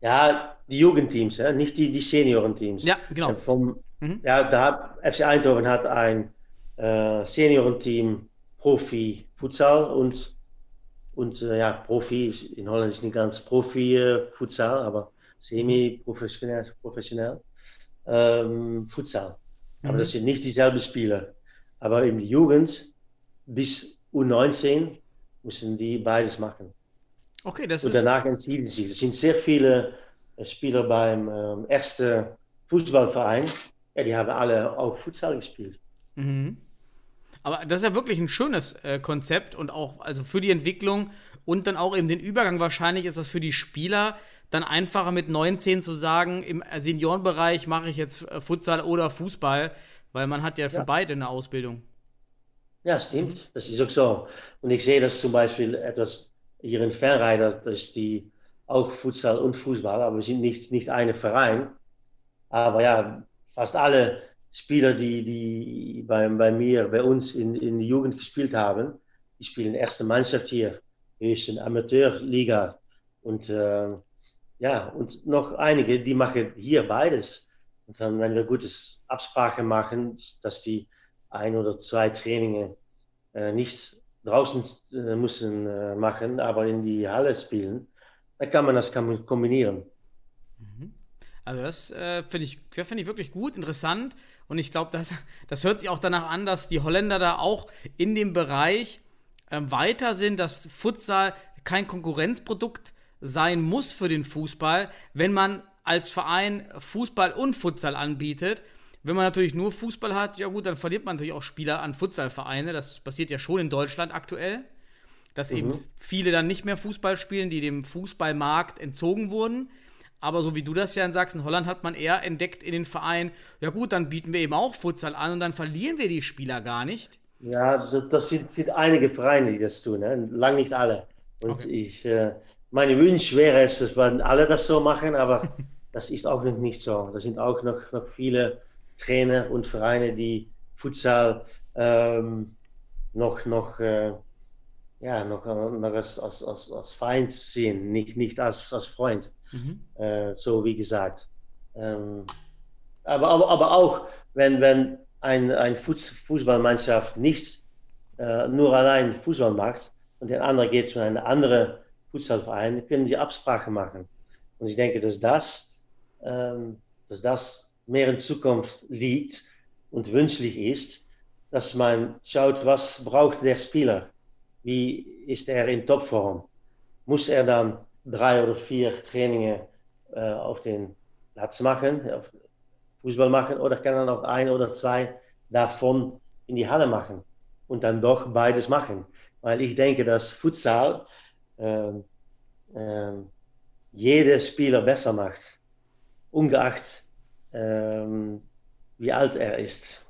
Speaker 6: Ja, die Jugendteams, nicht die, die Seniorenteams.
Speaker 5: Ja, genau.
Speaker 6: En Vom,
Speaker 5: Mhm.
Speaker 6: ja, da FC Eindhoven hat ein äh, Seniorenteam Profi Futsal und, und äh, ja, Profi, in Holland ist nicht ganz Profi äh, Futsal, aber semi-professionell professionell, ähm, Futsal. Aber
Speaker 5: Mhm.
Speaker 6: das sind nicht dieselben Spieler. Aber in der Jugend bis U19 müssen die beides machen.
Speaker 5: Okay, das
Speaker 6: Und danach entschieden sie. Es sind sehr viele äh, Spieler beim ähm, ersten Fußballverein. Ja, die haben alle auch Futsal gespielt.
Speaker 5: Mhm. Aber das ist ja wirklich ein schönes äh, Konzept und auch also für die Entwicklung und dann auch eben den Übergang wahrscheinlich ist das für die Spieler dann einfacher mit 19 zu sagen, im Seniorenbereich mache ich jetzt äh, Futsal oder Fußball, weil man hat ja für
Speaker 6: Ja.
Speaker 5: beide eine Ausbildung.
Speaker 6: Ja, stimmt. Das ist auch so. Und ich sehe das zum Beispiel etwas hier in Fernrei, dass, die auch Futsal und Fußball, aber wir sind nicht, nicht ein Verein. Aber ja, fast alle Spieler, die, die bei, bei mir, bei uns in, in der Jugend gespielt haben, die spielen erste Mannschaft hier. Eine Amateurliga. Und äh, ja, und noch einige, die machen hier beides. Und dann, wenn wir gutes Absprache machen, dass die ein oder zwei Trainingen äh, nicht draußen äh, müssen äh, machen, aber in die Halle spielen, dann kann man das kombinieren.
Speaker 5: Also das äh, finde ich, das finde ich wirklich gut, interessant und ich glaube, das, das hört sich auch danach an, dass die Holländer da auch in dem Bereich ähm, weiter sind, dass Futsal kein Konkurrenzprodukt sein muss für den Fußball, wenn man als Verein Fußball und Futsal anbietet. Wenn man natürlich nur Fußball hat, ja gut, dann verliert man natürlich auch Spieler an Futsalvereine. Das passiert ja schon in Deutschland aktuell, dass eben viele dann nicht mehr Fußball spielen, die dem Fußballmarkt entzogen wurden. Aber so wie du das ja in Sachsen, Holland hat man eher entdeckt in den Verein, ja gut, dann bieten wir eben auch Futsal an und dann verlieren wir die Spieler gar nicht.
Speaker 6: Ja, das, das sind, sind einige Vereine, die das tun, ne? lang nicht alle. Und
Speaker 5: Okay.
Speaker 6: ich, äh, meine Wunsch wäre es, dass alle das so machen, aber das ist auch noch nicht so. Da sind auch noch, noch viele Trainer und Vereine, die Futsal ähm, noch, noch, äh, ja, noch, noch als, als, als, als Feind sehen, nicht, nicht als, als Freund. Äh, so wie gesagt. Ähm, aber, aber, aber auch, wenn, wenn ein, ein Fuß, Fußballmannschaft nicht äh, nur allein Fußball macht und der andere geht zu einem anderen Fußballverein, können sie Absprachen machen. Und ich denke, dass das, ähm, dass das mehr in Zukunft liegt und wünschlich ist, dass man schaut, was braucht der Spieler? Wie ist er in Topform? Muss er dann drei oder vier Trainingen äh, auf den Platz machen, auf Fußball machen, oder kann er noch ein oder zwei davon in die Halle machen und dann doch beides machen? Weil ich denke, dass Futsal ähm, ähm, jeder Spieler besser macht, ungeacht ähm, wie alt er ist.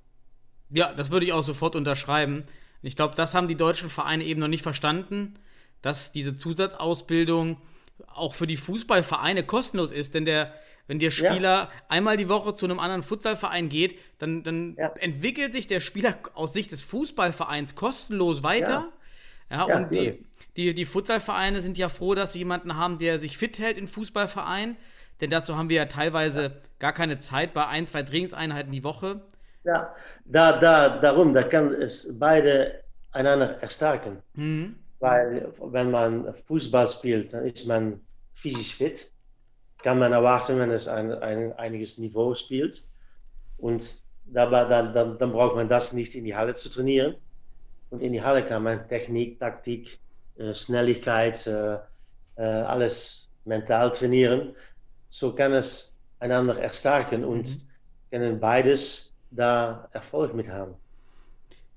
Speaker 5: Ja, das würde ich auch sofort unterschreiben. Ich glaube, das haben die deutschen Vereine eben noch nicht verstanden, dass diese Zusatzausbildung auch für die Fußballvereine kostenlos ist, denn der, wenn der
Speaker 6: Ja.
Speaker 5: Spieler einmal die Woche zu einem anderen Futsalverein geht, dann, dann
Speaker 6: Ja.
Speaker 5: entwickelt sich der Spieler aus Sicht des Fußballvereins kostenlos weiter. Ja,
Speaker 6: Ja,
Speaker 5: und die, die, die Futsalvereine sind ja froh, dass sie jemanden haben, der sich fit hält im Fußballverein. Denn dazu haben wir ja teilweise gar keine Zeit bei ein, zwei Trainingseinheiten die Woche.
Speaker 6: Ja, da, da, darum, da kann es beide einander erstärken.
Speaker 5: Mhm.
Speaker 6: Weil wenn man Fußball spielt, dann ist man physisch fit. Kann man erwarten, wenn es ein, ein einiges Niveau spielt. Und dabei, dann, dann, dann braucht man das nicht in die Halle zu trainieren. Und in die Halle kann man Technik, Taktik, äh, Schnelligkeit, äh, äh, alles mental trainieren. So kann es einander erstärken und können beides da Erfolg mit haben.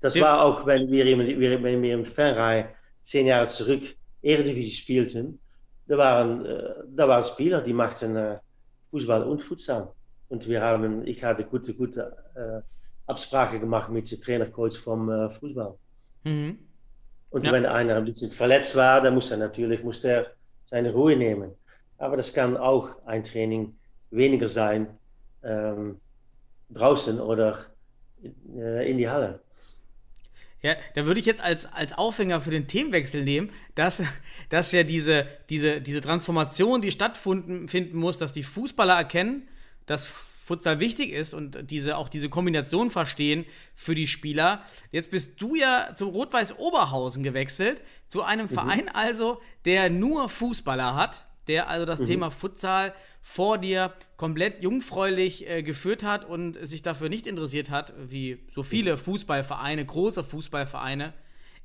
Speaker 6: Das
Speaker 5: Ja.
Speaker 6: war auch, wenn wir, im- wir, wenn wir im Fernrei zehn Jahre zurück Eredivisie spielten, da waren, da waren Spieler, die machten Fußball und Futsal. Und wir haben, ich hatte gute, gute Absprache gemacht mit dem Trainercoach vom Fußball.
Speaker 5: Mhm.
Speaker 6: Und
Speaker 5: Ja.
Speaker 6: wenn einer ein bisschen verletzt war, dann muss er natürlich muss er seine Ruhe nehmen. Aber das kann auch ein Training weniger sein ähm, draußen oder äh, in die Halle.
Speaker 5: Ja, da würde ich jetzt als, als Aufhänger für den Themenwechsel nehmen, dass, dass ja diese, diese, diese Transformation, die stattfinden finden muss, dass die Fußballer erkennen, dass Futsal wichtig ist und diese, auch diese Kombination verstehen für die Spieler. Jetzt bist du ja zu Rot-Weiß Oberhausen gewechselt, zu einem Verein also, der nur Fußballer hat, der also das Thema Futsal vor dir komplett jungfräulich äh, geführt hat und sich dafür nicht interessiert hat, wie so viele Fußballvereine, große Fußballvereine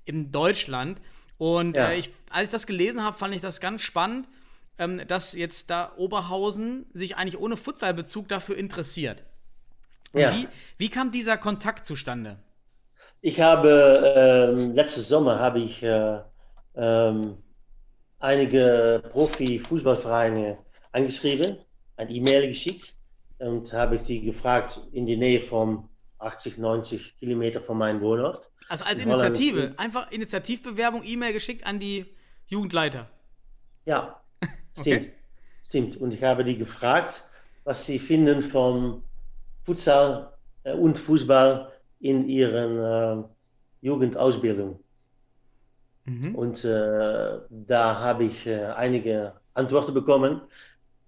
Speaker 5: in Deutschland. Und
Speaker 6: Ja.
Speaker 5: äh, ich, als ich das gelesen habe, fand ich das ganz spannend, ähm, dass jetzt da Oberhausen sich eigentlich ohne Futsalbezug dafür interessiert.
Speaker 6: Ja.
Speaker 5: Wie, wie kam dieser Kontakt zustande?
Speaker 6: Ich habe ähm, letzten Sommer habe ich äh, ähm, einige Profi-Fußballvereine angeschrieben, ein E-Mail geschickt und habe die gefragt in die Nähe von 80, 90 Kilometer von meinem Wohnort.
Speaker 5: Also als
Speaker 6: In Holland-
Speaker 5: Initiative, einfach Initiativbewerbung, E-Mail geschickt an die Jugendleiter.
Speaker 6: Ja, stimmt. Stimmt. Und ich habe die gefragt, was sie finden vom Futsal äh, und Fußball in ihren äh, Jugendausbildung.
Speaker 5: Mhm.
Speaker 6: Und äh, da habe ich äh, einige Antworten bekommen.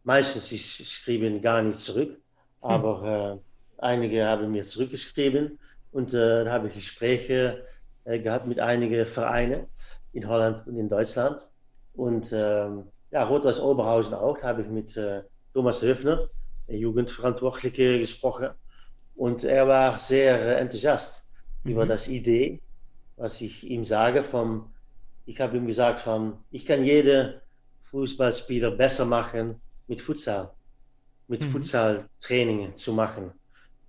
Speaker 6: Meistens sie sch- schrieben gar nicht zurück, aber äh, einige haben mir zurückgeschrieben und äh, da habe ich Gespräche äh, gehabt mit einigen Vereinen in Holland und in Deutschland. Und ähm, ja, Rot-Weiß Oberhausen auch, da habe ich mit Thomas Höfner, Jugendverantwortliche, gesprochen. Und er war sehr enthusiast über das Idee, was ich ihm sage. Vom, ich habe ihm gesagt, von, ich kann jede Fußballspieler besser machen mit Futsal, mit
Speaker 5: Mhm.
Speaker 6: Futsal-Trainingen zu machen,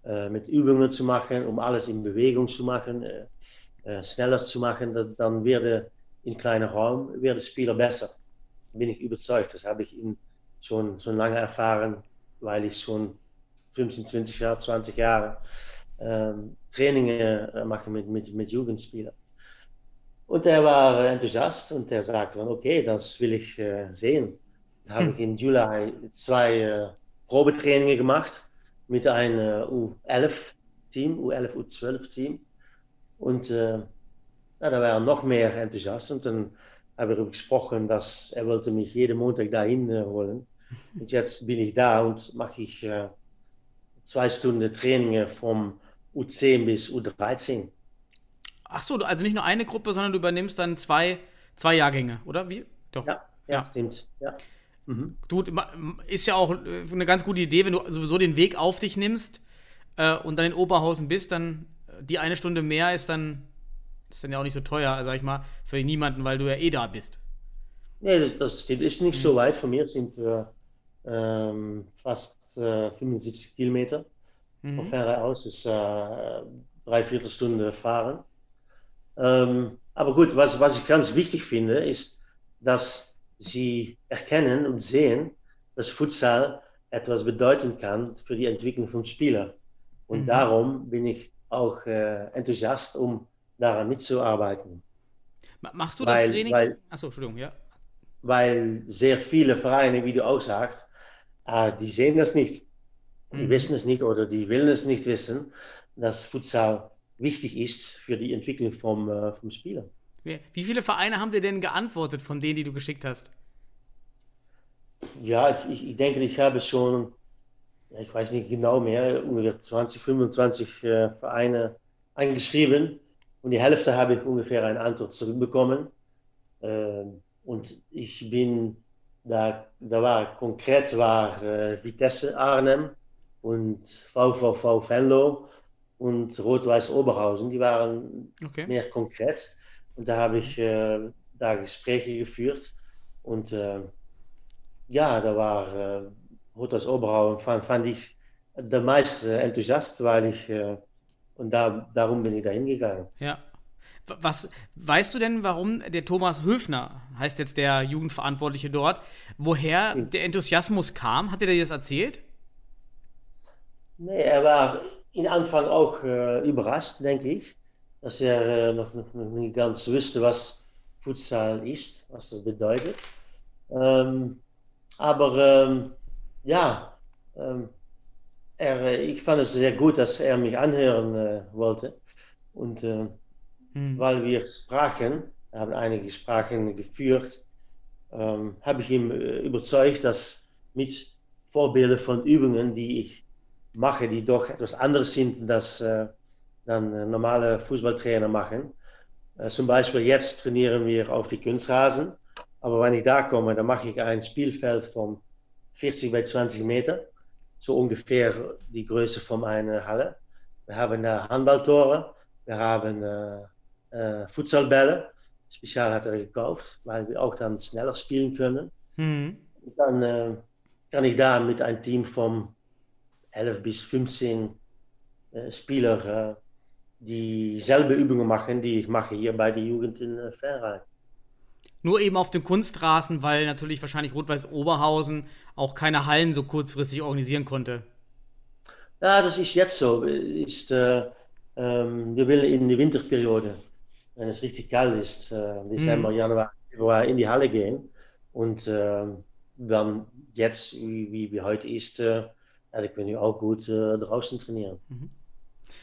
Speaker 6: äh, mit Übungen zu machen, um alles in Bewegung zu machen, äh, äh, schneller zu machen. Das, dann werde in kleiner Raum werden Spieler besser. Bin ich überzeugt. Das habe ich ihn schon, schon lange erfahren, weil ich schon 15, 20 Jahre, 20 Jahre ähm, Trainingen äh, mache mit, mit, mit Jugendspielern. Und er war enthusiast und er sagte okay, das will ich äh, sehen. Da habe ich im Juli zwei äh, Probetrainingen gemacht mit einem äh, U11-Team, U11, U12-Team. Und äh, ja, da war er noch mehr enthusiast und dann wir darüber gesprochen, dass er wollte mich jeden Montag dahin äh, holen. Und jetzt bin ich da und mache ich äh, zwei Stunden Trainingen vom U10 bis U13.
Speaker 5: Ach so, also nicht nur eine Gruppe, sondern du übernimmst dann zwei, zwei Jahrgänge, oder wie? Doch.
Speaker 6: Ja, ja,
Speaker 5: Ja.
Speaker 6: stimmt. Ja. Mhm.
Speaker 5: Du, ist ja auch äh, eine ganz gute Idee, wenn du sowieso den Weg auf dich nimmst äh, und dann in Oberhausen bist, dann äh, die eine Stunde mehr ist dann, ist dann ja auch nicht so teuer, sag ich mal, für niemanden, weil du ja eh da bist.
Speaker 6: Nee, das, das stimmt. Ist nicht so weit von mir, sind äh, ähm, fast äh, 75 Kilometer von
Speaker 5: Mhm.
Speaker 6: Ferre aus, ist äh, drei Viertelstunde fahren. Ähm, aber gut, was, was ich ganz wichtig finde, ist, dass sie erkennen und sehen, dass Futsal etwas bedeuten kann für die Entwicklung von Spielern. Und
Speaker 5: Mhm.
Speaker 6: darum bin ich auch äh, enthusiast, um daran mitzuarbeiten.
Speaker 5: Ma- Machst du
Speaker 6: Weil-
Speaker 5: das Training?
Speaker 6: weil-
Speaker 5: Achso, Entschuldigung, ja.
Speaker 6: weil sehr viele Vereine, wie du auch sagst, ah, die sehen das nicht. Die
Speaker 5: Mhm.
Speaker 6: wissen es nicht oder die wollen es nicht wissen, dass Futsal wichtig ist für die Entwicklung vom, äh, vom Spieler.
Speaker 5: Wie viele Vereine haben dir denn geantwortet von denen, die du geschickt hast?
Speaker 6: Ja, ich, ich, ich denke, ich habe schon, ja, ich weiß nicht genau mehr, ungefähr 20, 25 äh, Vereine angeschrieben und die Hälfte habe ich ungefähr eine Antwort zurückbekommen. Ähm, und ich bin, da, da war konkret war äh, Vitesse Arnhem und VVV Venlo und Rot-Weiß Oberhausen, die waren
Speaker 5: Okay.
Speaker 6: mehr konkret. Und da habe ich äh, da Gespräche geführt. Und äh, ja, da war äh, Rot-Weiß Oberhausen, fand, fand ich der meiste Enthusiast, weil ich, äh, und da, darum bin ich da hingegangen.
Speaker 5: Ja. Was weißt du denn, warum der Thomas Höfner, heißt jetzt der Jugendverantwortliche dort, woher der Enthusiasmus kam? Hat er dir das erzählt?
Speaker 6: Nee, er war in Anfang auch äh, überrascht, denke ich, dass er äh, noch, noch, noch, nicht ganz wusste, was Futsal ist, was das bedeutet. Ähm, aber ähm, ja, ähm, er, äh, ich fand es sehr gut, dass er mich anhören äh, wollte. Und äh, hm. weil wir sprachen, wir haben einige Sprachen geführt, ähm, habe ich ihn äh, überzeugt, dass mit Vorbilden von Übungen, die ich mache, die doch etwas anderes sind, als äh, dann äh, normale Fußballtrainer machen. Äh, zum Beispiel jetzt trainieren wir auf die Kunstrasen, aber wenn ich da komme, dann mache ich ein Spielfeld von 40 bei 20 Meter, so ungefähr die Größe von einer Halle. Wir haben da Handballtore, wir haben äh, äh, Futsalbälle, spezial hat er gekauft, weil wir auch dann schneller spielen können. Mhm. Dann äh, kann ich da mit einem Team von 11 bis 15 äh, Spieler äh, dieselbe Übungen machen, die ich mache hier bei der Jugend in äh, Ferrheim.
Speaker 5: Nur eben auf dem Kunstrasen, weil natürlich wahrscheinlich Rot-Weiß Oberhausen auch keine Hallen so kurzfristig organisieren konnte.
Speaker 6: Ja, das ist jetzt so. Ist, äh, ähm, wir wollen in die Winterperiode, wenn es richtig kalt ist, äh, Dezember, mhm. Januar, Februar, in die Halle gehen. Und äh, dann jetzt, wie, wie, wie heute ist, äh, ja, die können auch gut äh, draußen trainieren. Mhm.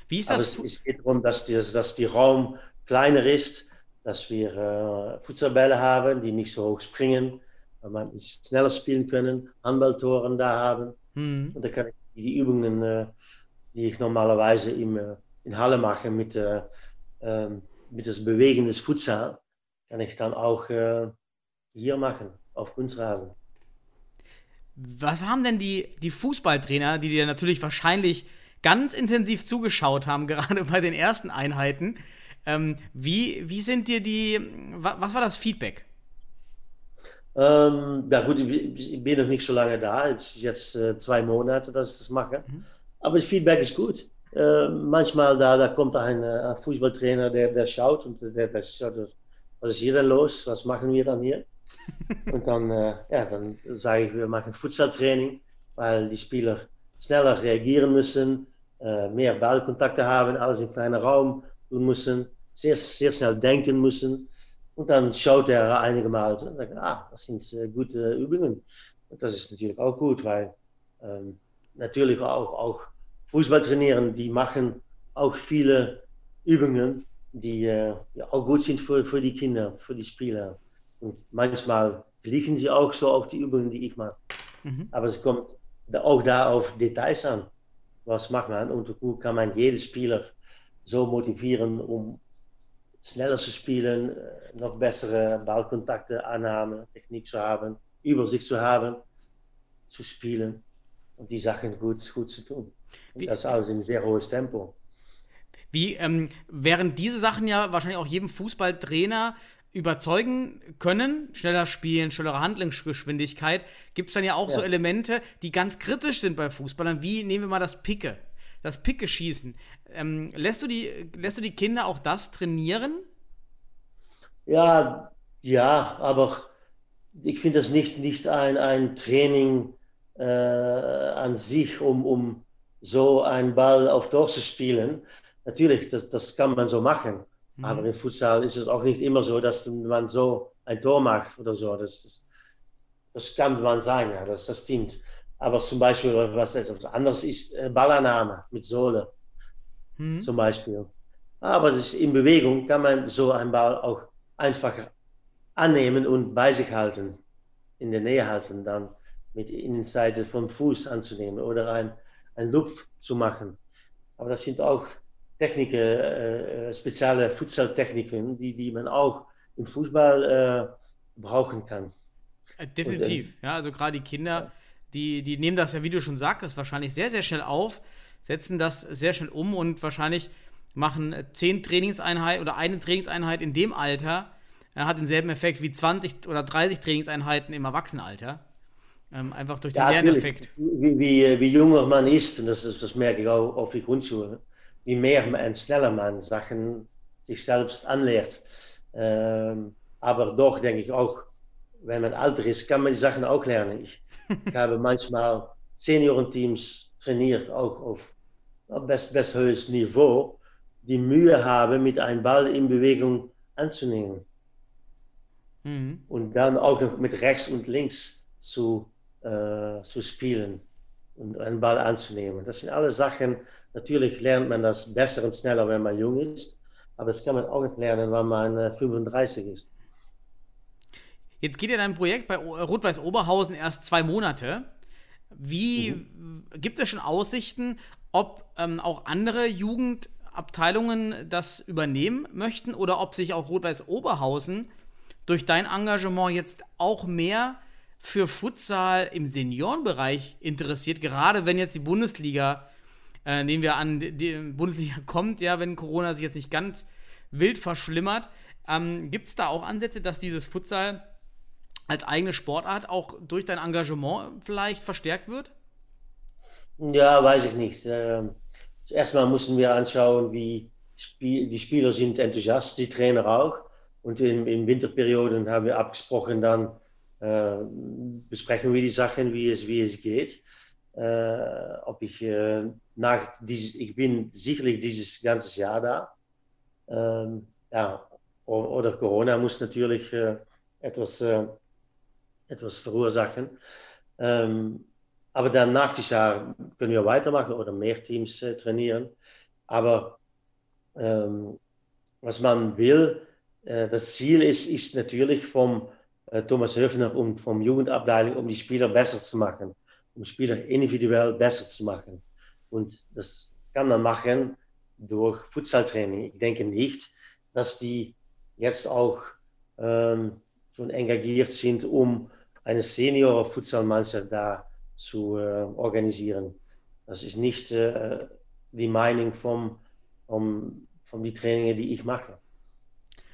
Speaker 5: Wie ist das?
Speaker 6: Aber es, es geht darum, dass, die, dass die Raum kleiner ist, dass wir äh, Futsalbälle haben, die nicht so hoch springen, weil man schneller spielen können, Handballtoren da haben. Mhm. Und da kann ich die Übungen, äh, die ich normalerweise im, äh, in Halle mache mit, äh, ähm, mit das Bewegen des Futsal, kann ich dann auch äh, hier machen, auf Kunstrasen.
Speaker 5: Was haben denn die, die Fußballtrainer, die dir natürlich wahrscheinlich ganz intensiv zugeschaut haben, gerade bei den ersten Einheiten, ähm, wie, wie sind dir die, was war das Feedback?
Speaker 6: Ähm, ja gut, ich bin noch nicht so lange da, es ist jetzt äh, zwei Monate, dass ich das mache. Mhm. Aber das Feedback ist gut. Äh, manchmal da, da kommt ein, äh, ein Fußballtrainer, der, der schaut und der, der schaut, was ist hier denn los, was machen wir dann hier? Und dann, äh, ja, dann sage ich, wir machen Futsaltraining, weil die Spieler schneller reagieren müssen, äh, mehr Ballkontakte haben, alles in kleinen Raum tun müssen, sehr schnell denken müssen. Und dann schaut er einige Mal und sagt, ah, sind äh, gute Übungen. Und das ist natürlich auch gut, weil ähm, natürlich auch, auch Fußball trainieren, die machen auch viele Übungen, die äh, auch gut sind für, für die Kinder, für die Spieler. Und manchmal liegen sie auch so auf die Übungen, die ich mache. Mhm. Aber es kommt auch da auf Details an. Was macht man und hoe kann man jeden Spieler so motivieren, um schneller zu spielen, äh, noch bessere Ballkontakte, Annahme, Technik zu haben, Übersicht zu haben, zu spielen und die Sachen gut, gut zu tun. Und das alles in sehr hohes Tempo.
Speaker 5: Wie, ähm, während diese Sachen ja wahrscheinlich auch jedem Fußballtrainer überzeugen können, schneller spielen, schnellere Handlungsgeschwindigkeit, gibt es dann ja auch ja. so Elemente, die ganz kritisch sind bei Fußballern, wie nehmen wir mal das Picke, das Picke-Schießen. Ähm, lässt, du die, lässt du die Kinder auch das trainieren?
Speaker 6: Ja, ja, aber ich finde das nicht, nicht ein, ein Training äh, an sich, um, um so einen Ball auf Tor zu spielen. Natürlich, das, das kann man so machen. Mhm. Aber im Futsal ist es auch nicht immer so, dass man so ein Tor macht oder so. Das, das, das kann man sein, ja, das, das stimmt. Aber zum Beispiel, was etwas anderes ist, äh, Ballannahme mit Sohle. Mhm. Zum Beispiel. Aber in Bewegung kann man so einen Ball auch einfach annehmen und bei sich halten, in der Nähe halten, dann mit Innenseite vom Fuß anzunehmen oder ein, ein Lupf zu machen. Aber das sind auch Techniken, äh, spezielle Futsaltechniken, die, die man auch im Fußball äh, brauchen kann.
Speaker 5: Definitiv, Und, ja, also gerade die Kinder, die, die nehmen das ja, wie du schon sagtest, wahrscheinlich sehr, sehr schnell auf, setzen das sehr schnell um und wahrscheinlich machen zehn Trainingseinheiten oder eine Trainingseinheit in dem Alter äh, hat denselben Effekt wie 20 oder 30 Trainingseinheiten im Erwachsenenalter. Ähm, einfach durch den ja, Lerneffekt.
Speaker 6: Wie, wie, wie, junger man ist, und das, ist, das merke ich auch auf die Grundschule, wie mehr en schneller man Sachen sich selbst anlehrt. Ähm, aber doch denke ich auch, wenn man älter ist, kann man die Sachen auch lernen. Ich, ich habe manchmal Seniorenteams trainiert, auch auf best, best höchstes Niveau, die Mühe haben, mit einem Ball in Bewegung anzunehmen. Mhm. Und dann auch noch mit rechts und links zu, äh, zu spielen und einen Ball anzunehmen. Das sind alle Sachen, natürlich lernt man das besser und schneller, wenn man jung ist, aber das kann man auch nicht lernen, wenn man äh, 35 ist.
Speaker 5: Jetzt geht ja dein Projekt bei Rot-Weiß Oberhausen erst zwei Monate. Wie mhm. gibt es schon Aussichten, ob ähm, auch andere Jugendabteilungen das übernehmen möchten oder ob sich auch Rot-Weiß Oberhausen durch dein Engagement jetzt auch mehr für Futsal im Seniorenbereich interessiert, gerade wenn jetzt die Bundesliga, äh, nehmen wir an, die Bundesliga kommt, ja, wenn Corona sich jetzt nicht ganz wild verschlimmert. Ähm, Gibt es da auch Ansätze, dass dieses Futsal als eigene Sportart auch durch dein Engagement vielleicht verstärkt wird?
Speaker 6: Ja, weiß ich nicht. Ähm, erstmal müssen wir anschauen, wie die Spieler sind enthusiast, die Trainer auch. Und in, in Winterperioden haben wir abgesprochen, dann äh, besprechen wir die Sachen, wie es, wie es geht. Äh, ob ich äh, nach dieses, ich bin sicherlich dieses ganze Jahr da. Ähm, ja, oder Corona muss natürlich äh, etwas äh, etwas verursachen. Ähm, aber dann nach diesem Jahr können wir weitermachen oder mehr Teams äh, trainieren. Aber ähm, was man will, das Ziel ist, ist natürlich vom Thomas Höfner und vom Jugendabteilung, um die Spieler besser zu machen, um Spieler individuell besser zu machen. Und das kann man machen durch Futsaltraining. Ich denke nicht, dass die jetzt auch ähm, schon engagiert sind, um eine Senior-Futsal-Mannschaft da zu äh, organisieren. Das ist nicht äh, die Meinung vom, vom, von die Trainings, die ich mache.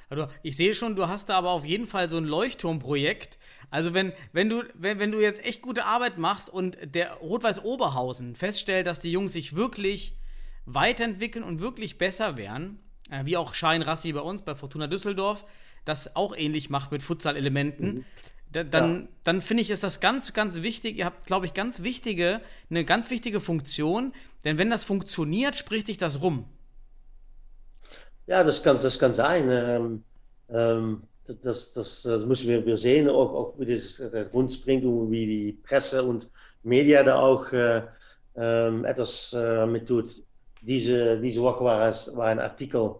Speaker 5: Also ich sehe schon, du hast da aber auf jeden Fall so ein Leuchtturmprojekt. Also wenn, wenn, du, wenn, wenn du jetzt echt gute Arbeit machst und der Rot-Weiß Oberhausen feststellt, dass die Jungs sich wirklich weiterentwickeln und wirklich besser werden, äh, wie auch Schein Rassi bei uns, bei Fortuna Düsseldorf, das auch ähnlich macht mit Futsal-Elementen, mhm dann, ja. dann finde ich, ist das ganz, ganz wichtig. Ihr habt, glaube ich, ganz wichtige, eine ganz wichtige Funktion, denn wenn das funktioniert, spricht sich das rum.
Speaker 6: Ja, das kann, das kann sein. Ähm, ähm, das, das, das, müssen wir, wir sehen, auch, auch wie das der Grundspringung, wie die Presse und Media da auch äh, äh, etwas äh, mit tut. Diese, diese Woche war, es, war ein Artikel,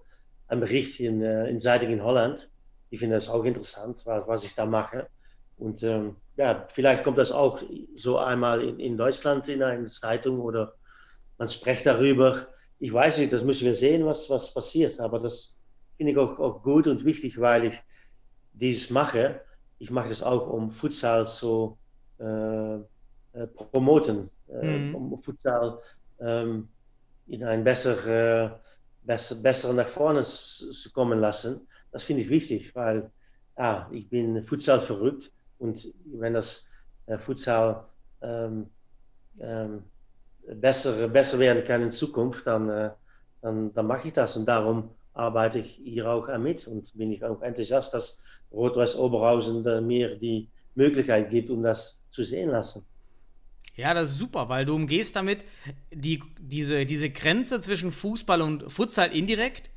Speaker 6: ein Bericht in, äh, in Zeitung in Holland. Ich finde das auch interessant, was, was ich da mache. Und ähm, ja, vielleicht kommt das auch so einmal in, in Deutschland in eine Zeitung oder man spricht darüber. Ich weiß nicht, das müssen wir sehen, was, was passiert. Aber das finde ich auch, auch gut und wichtig, weil ich dieses mache. Ich mache das auch, um Futsal zu äh, äh, promoten, äh, mhm. um Futsal ähm, in ein besser, äh, besser, besser nach vorne zu, kommen lassen. Das finde ich wichtig, weil ja, ich bin Futsal verrückt und wenn das Futsal ähm, ähm, besser, besser werden kann in Zukunft, dann, äh, dann, dann mache ich das. Und darum arbeite ich hier auch mit und bin ich auch enthusiast, dass Rot-Weiß Oberhausen mir die Möglichkeit gibt, um das zu sehen lassen.
Speaker 5: Ja, das ist super, weil du umgehst damit die, diese, diese Grenze zwischen Fußball und Futsal indirekt,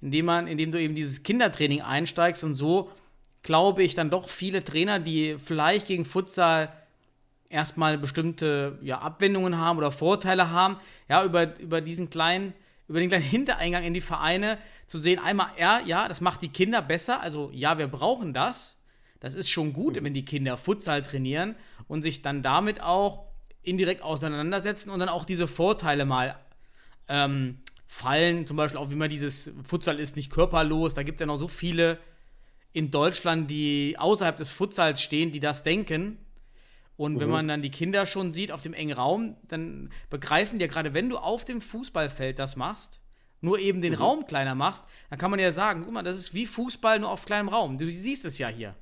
Speaker 5: indem, man, indem du eben dieses Kindertraining einsteigst und so glaube ich, dann doch viele Trainer, die vielleicht gegen Futsal erstmal bestimmte ja, Abwendungen haben oder Vorteile haben, ja, über, über diesen kleinen, über den kleinen Hintereingang in die Vereine zu sehen, einmal, ja, ja, das macht die Kinder besser, also ja, wir brauchen das. Das ist schon gut, wenn die Kinder Futsal trainieren und sich dann damit auch indirekt auseinandersetzen und dann auch diese Vorteile mal ähm, fallen. Zum Beispiel auch, wie man dieses Futsal ist nicht körperlos, da gibt es ja noch so viele in Deutschland, die außerhalb des Futsals stehen, die das denken. Und mhm. wenn man dann die Kinder schon sieht auf dem engen Raum, dann begreifen die ja gerade, wenn du auf dem Fußballfeld das machst, nur eben den mhm. Raum kleiner machst, dann kann man ja sagen, guck mal, das ist wie Fußball nur auf kleinem Raum. Du siehst es ja hier.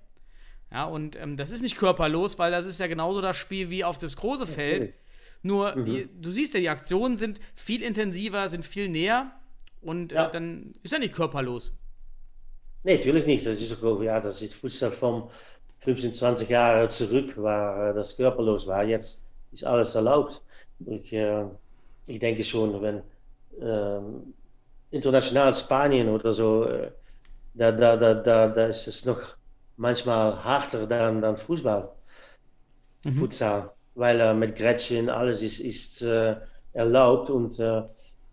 Speaker 5: Ja, und ähm, das ist nicht körperlos, weil das ist ja genauso das Spiel wie auf das große Feld. Okay. Nur, mhm. du siehst ja, die Aktionen sind viel intensiver, sind viel näher und äh, ja. äh, dann ist ja nicht körperlos.
Speaker 6: Nee, natürlich nicht. Das ist auch, ja, das ist Fußball von 15, 20 Jahre zurück, waar das körperlos war. Jetzt ist alles erlaubt. Ich, äh, ich denke schon, wenn, ähm, international Spanien oder so, äh, da, da, da, da, da ist es noch manchmal harter dann, dann Fußball, mhm. Futsal, weil äh, mit Gretchen alles ist, ist äh, erlaubt und äh,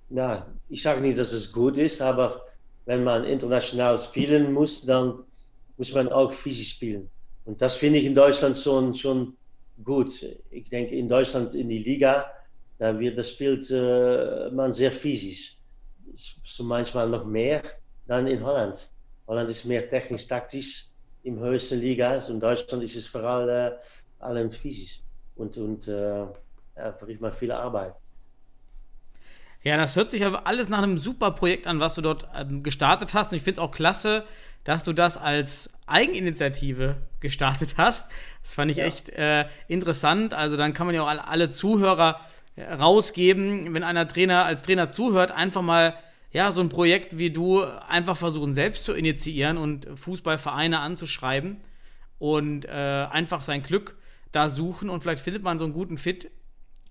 Speaker 6: ja, ich sage nicht, dass es gut ist, aber wenn man international spielen muss, dann muss man auch physisch spielen. Und das finde ich in Deutschland schon, schon gut. Ich denke, in Deutschland in die Liga, da wird das spielt äh, man sehr physisch. So manchmal noch mehr dann in Holland. Holland ist mehr technisch-taktisch im höchsten Liga und in Deutschland ist es vor allem, äh, allem physisch und, und äh, ja, verrichtet man viel Arbeit.
Speaker 5: Ja, das hört sich aber alles nach einem super Projekt an, was du dort ähm, gestartet hast. Und ich finde es auch klasse, dass du das als Eigeninitiative gestartet hast. Das fand ich ja. echt äh, interessant. Also dann kann man ja auch alle, alle Zuhörer äh, rausgeben, wenn einer Trainer als Trainer zuhört, einfach mal ja, so ein Projekt wie du einfach versuchen selbst zu initiieren und Fußballvereine anzuschreiben und äh, einfach sein Glück da suchen und vielleicht findet man so einen guten Fit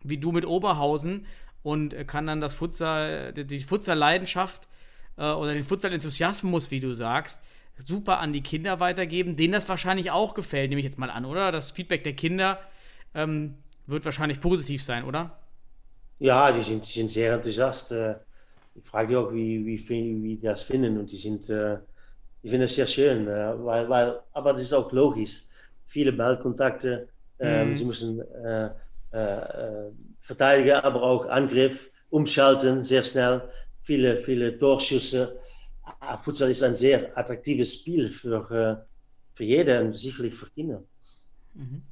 Speaker 5: wie du mit Oberhausen und kann dann das Futsal, die Futsal-Leidenschaft äh, oder den Futsal-Enthusiasmus, wie du sagst, super an die Kinder weitergeben, denen das wahrscheinlich auch gefällt, nehme ich jetzt mal an, oder? Das Feedback der Kinder ähm, wird wahrscheinlich positiv sein, oder?
Speaker 6: Ja, die sind, die sind sehr enthusiast. Äh, ich frage die auch, wie, wie, wie die das finden und die sind, äh, die finden es sehr schön, äh, weil, weil, aber das ist auch logisch. Viele Ballkontakte, ähm, mhm. sie müssen äh, äh, verteidigen, aber auch Angriff, umschalten sehr schnell, viele, viele Torschüsse. Ah, Futsal ist ein sehr attraktives Spiel für, für jeden und sicherlich für Kinder. Mhm.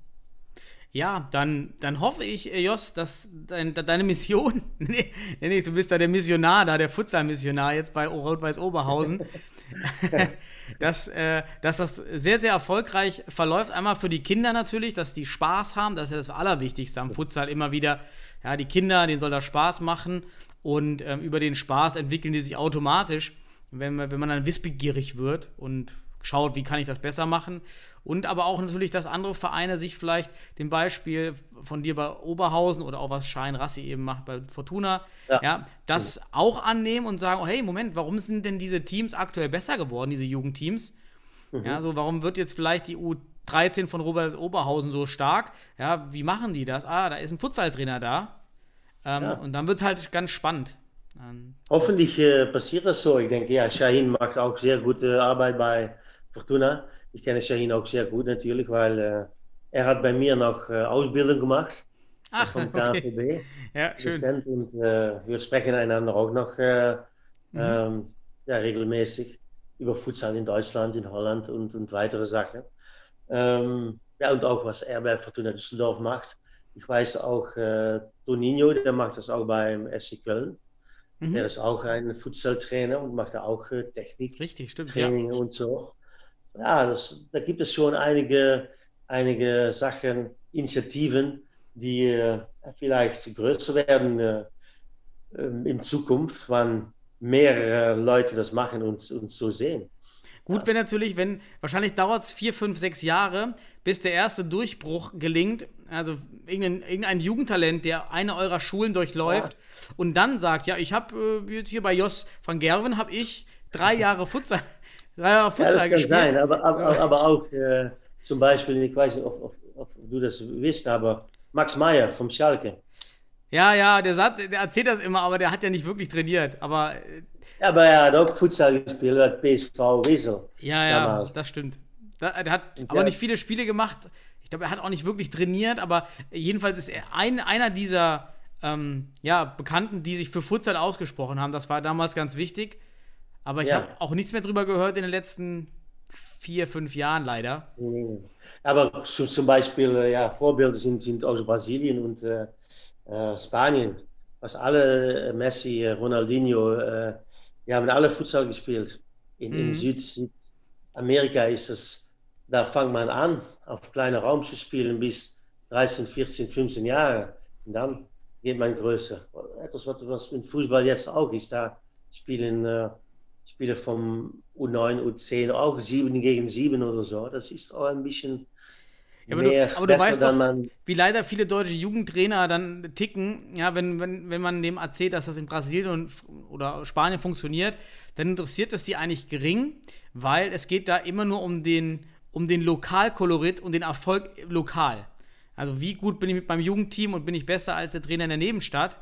Speaker 5: Ja, dann, dann hoffe ich, äh, Jos, dass dein, deine Mission, nee, nee, du bist da der Missionar, da der Futsal-Missionar jetzt bei Rot-Weiß Oberhausen, dass, äh, dass das sehr, sehr erfolgreich verläuft. Einmal für die Kinder natürlich, dass die Spaß haben, das ist ja das Allerwichtigste am Futsal immer wieder. Ja, die Kinder, denen soll das Spaß machen und ähm, über den Spaß entwickeln die sich automatisch, wenn, wenn man dann wissbegierig wird und schaut, wie kann ich das besser machen. Und aber auch natürlich, dass andere Vereine sich vielleicht dem Beispiel von dir bei Oberhausen oder auch was Schein Rassi eben macht bei Fortuna, ja, ja das mhm. auch annehmen und sagen, oh, hey, Moment, warum sind denn diese Teams aktuell besser geworden, diese Jugendteams? Mhm. Ja, so warum wird jetzt vielleicht die U13 von Robert Oberhausen so stark? Ja, wie machen die das? Ah, da ist ein Futsaltrainer da. Ähm, ja. Und dann wird es halt ganz spannend.
Speaker 6: Ähm, Hoffentlich äh, passiert das so. Ich denke, ja, Shahin macht auch sehr gute Arbeit bei Fortuna. Ich kenne Shahin auch sehr gut natürlich, weil äh, er hat bei mir noch äh, Ausbildung gemacht Ach, vom KNVB. Okay. Ja, schön. Und äh, wir sprechen einander auch noch mhm. ähm, ja, regelmäßig über Futsal in Deutschland, in Holland und, und weitere Sachen. Ähm, ja, und auch was er bei Fortuna Düsseldorf macht. Ich weiß auch, äh, Toninho, der macht das auch beim FC Köln. Mhm. Der ist auch ein Futsal-Trainer und macht da auch äh, Technik,
Speaker 5: Richtig, stimmt,
Speaker 6: Training ja. und so ja, das, da gibt es schon einige, einige Sachen, Initiativen, die äh, vielleicht größer werden äh, ähm, in Zukunft, wann mehrere Leute das machen und, und so sehen.
Speaker 5: Gut wäre natürlich, wenn, wahrscheinlich dauert es vier, fünf, sechs Jahre, bis der erste Durchbruch gelingt. Also irgendein, irgendein Jugendtalent, der eine eurer Schulen durchläuft ja. und dann sagt, ja, ich habe äh, hier bei Jos van Gerven, habe ich drei Jahre Futsal,
Speaker 6: ja, Futsal ja, das kann sein, aber, aber, aber auch äh, zum Beispiel, ich weiß nicht, ob, ob, ob, du das wisst, aber Max Meyer vom Schalke.
Speaker 5: Ja, ja, der, sagt, der erzählt das immer, aber der hat ja nicht wirklich trainiert. Aber, äh,
Speaker 6: ja, aber er hat auch Futsal gespielt, hat PSV Wesel.
Speaker 5: Ja, ja, damals. das stimmt. Der hat Und aber nicht viele Spiele gemacht. Ich glaube, er hat auch nicht wirklich trainiert, aber jedenfalls ist er ein, einer dieser ähm, ja, Bekannten, die sich für Futsal ausgesprochen haben. Das war damals ganz wichtig. Aber ich ja. habe auch nichts mehr drüber gehört in den letzten vier, fünf Jahren leider.
Speaker 6: Aber zum Beispiel, äh, ja, Vorbilder sind, sind aus Brasilien und äh, äh, Spanien. Was alle, äh, Messi, Ronaldinho, äh, die haben alle Futsal gespielt. In, mhm. in Süd, Südamerika ist es, da fängt man an, auf kleinem Raum zu spielen bis 13, 14, 15 Jahre. Und dann geht man größer. Etwas, was im Fußball jetzt auch ist. Da spielen äh, Spieler vom U9, U10 auch 7 gegen 7 oder so. Das ist auch ein bisschen
Speaker 5: Ja, aber du,
Speaker 6: mehr
Speaker 5: aber du weißt doch,
Speaker 6: man
Speaker 5: wie leider viele deutsche Jugendtrainer dann ticken, ja, wenn, wenn, wenn man dem erzählt, dass das in Brasilien und, oder Spanien funktioniert, dann interessiert es die eigentlich gering, weil es geht da immer nur um den, um den Lokalkolorit und den Erfolg lokal. Also wie gut bin ich mit meinem Jugendteam und bin ich besser als der Trainer in der Nebenstadt?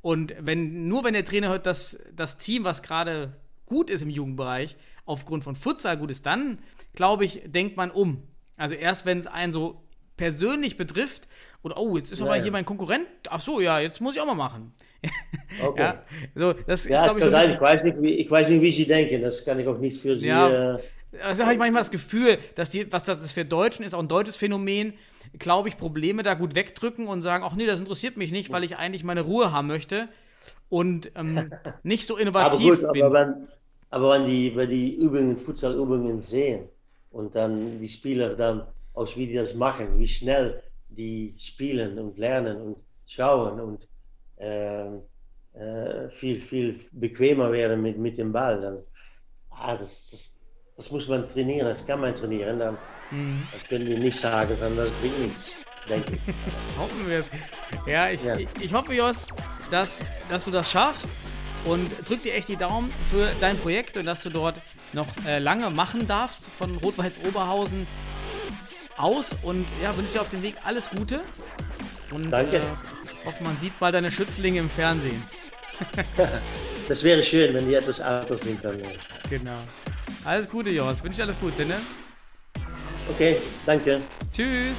Speaker 5: Und wenn, nur wenn der Trainer hört, dass das Team, was gerade gut ist im Jugendbereich, aufgrund von Futsal gut ist, dann, glaube ich, denkt man um. Also erst wenn es einen so persönlich betrifft und oh, jetzt ist
Speaker 6: Ja,
Speaker 5: aber
Speaker 6: ja.
Speaker 5: hier mein Konkurrent, ach so, ja, jetzt muss ich auch mal machen.
Speaker 6: Okay.
Speaker 5: Ja, so, das ist,
Speaker 6: Ja,
Speaker 5: glaube
Speaker 6: es
Speaker 5: ich, so
Speaker 6: sein. Ich weiß, nicht, wie, ich weiß nicht, wie Sie denken. Das kann ich auch nicht für Sie.
Speaker 5: Ja.
Speaker 6: Äh,
Speaker 5: Also habe ich manchmal das Gefühl, dass die, was das für Deutschen ist, auch ein deutsches Phänomen, glaube ich, Probleme da gut wegdrücken und sagen, ach nee, das interessiert mich nicht, weil ich eigentlich meine Ruhe haben möchte und ähm, nicht so
Speaker 6: aber
Speaker 5: innovativ
Speaker 6: gut,
Speaker 5: bin.
Speaker 6: aber wenn, aber wenn die, wenn die Übungen, Futsalübungen sehen und dann die Spieler dann, aus wie die das machen, wie schnell die spielen und lernen und schauen und ähm, äh, viel, viel bequemer werden mit, mit dem Ball, dann, ah, das, das, das muss man trainieren, das kann man trainieren, dann,
Speaker 5: Mhm.
Speaker 6: dann können die nicht sagen, dann das bringt nichts, denke ich.
Speaker 5: Hoffen wir es. Ja, ich,
Speaker 6: Ja.
Speaker 5: ich, ich hoffe, Jos, dass, dass du das schaffst und drück dir echt die Daumen für dein Projekt und dass du dort noch äh, lange machen darfst von Rot-Weiß Oberhausen aus und ja, wünsche dir auf dem Weg alles Gute und
Speaker 6: Danke.
Speaker 5: Äh, hoffe, man sieht mal deine Schützlinge im Fernsehen.
Speaker 6: Das wäre schön, wenn die etwas älter sind dann.
Speaker 5: Genau. Alles Gute, Jos. Wünsche dir alles Gute, ne?
Speaker 6: Okay, danke.
Speaker 5: Tschüss.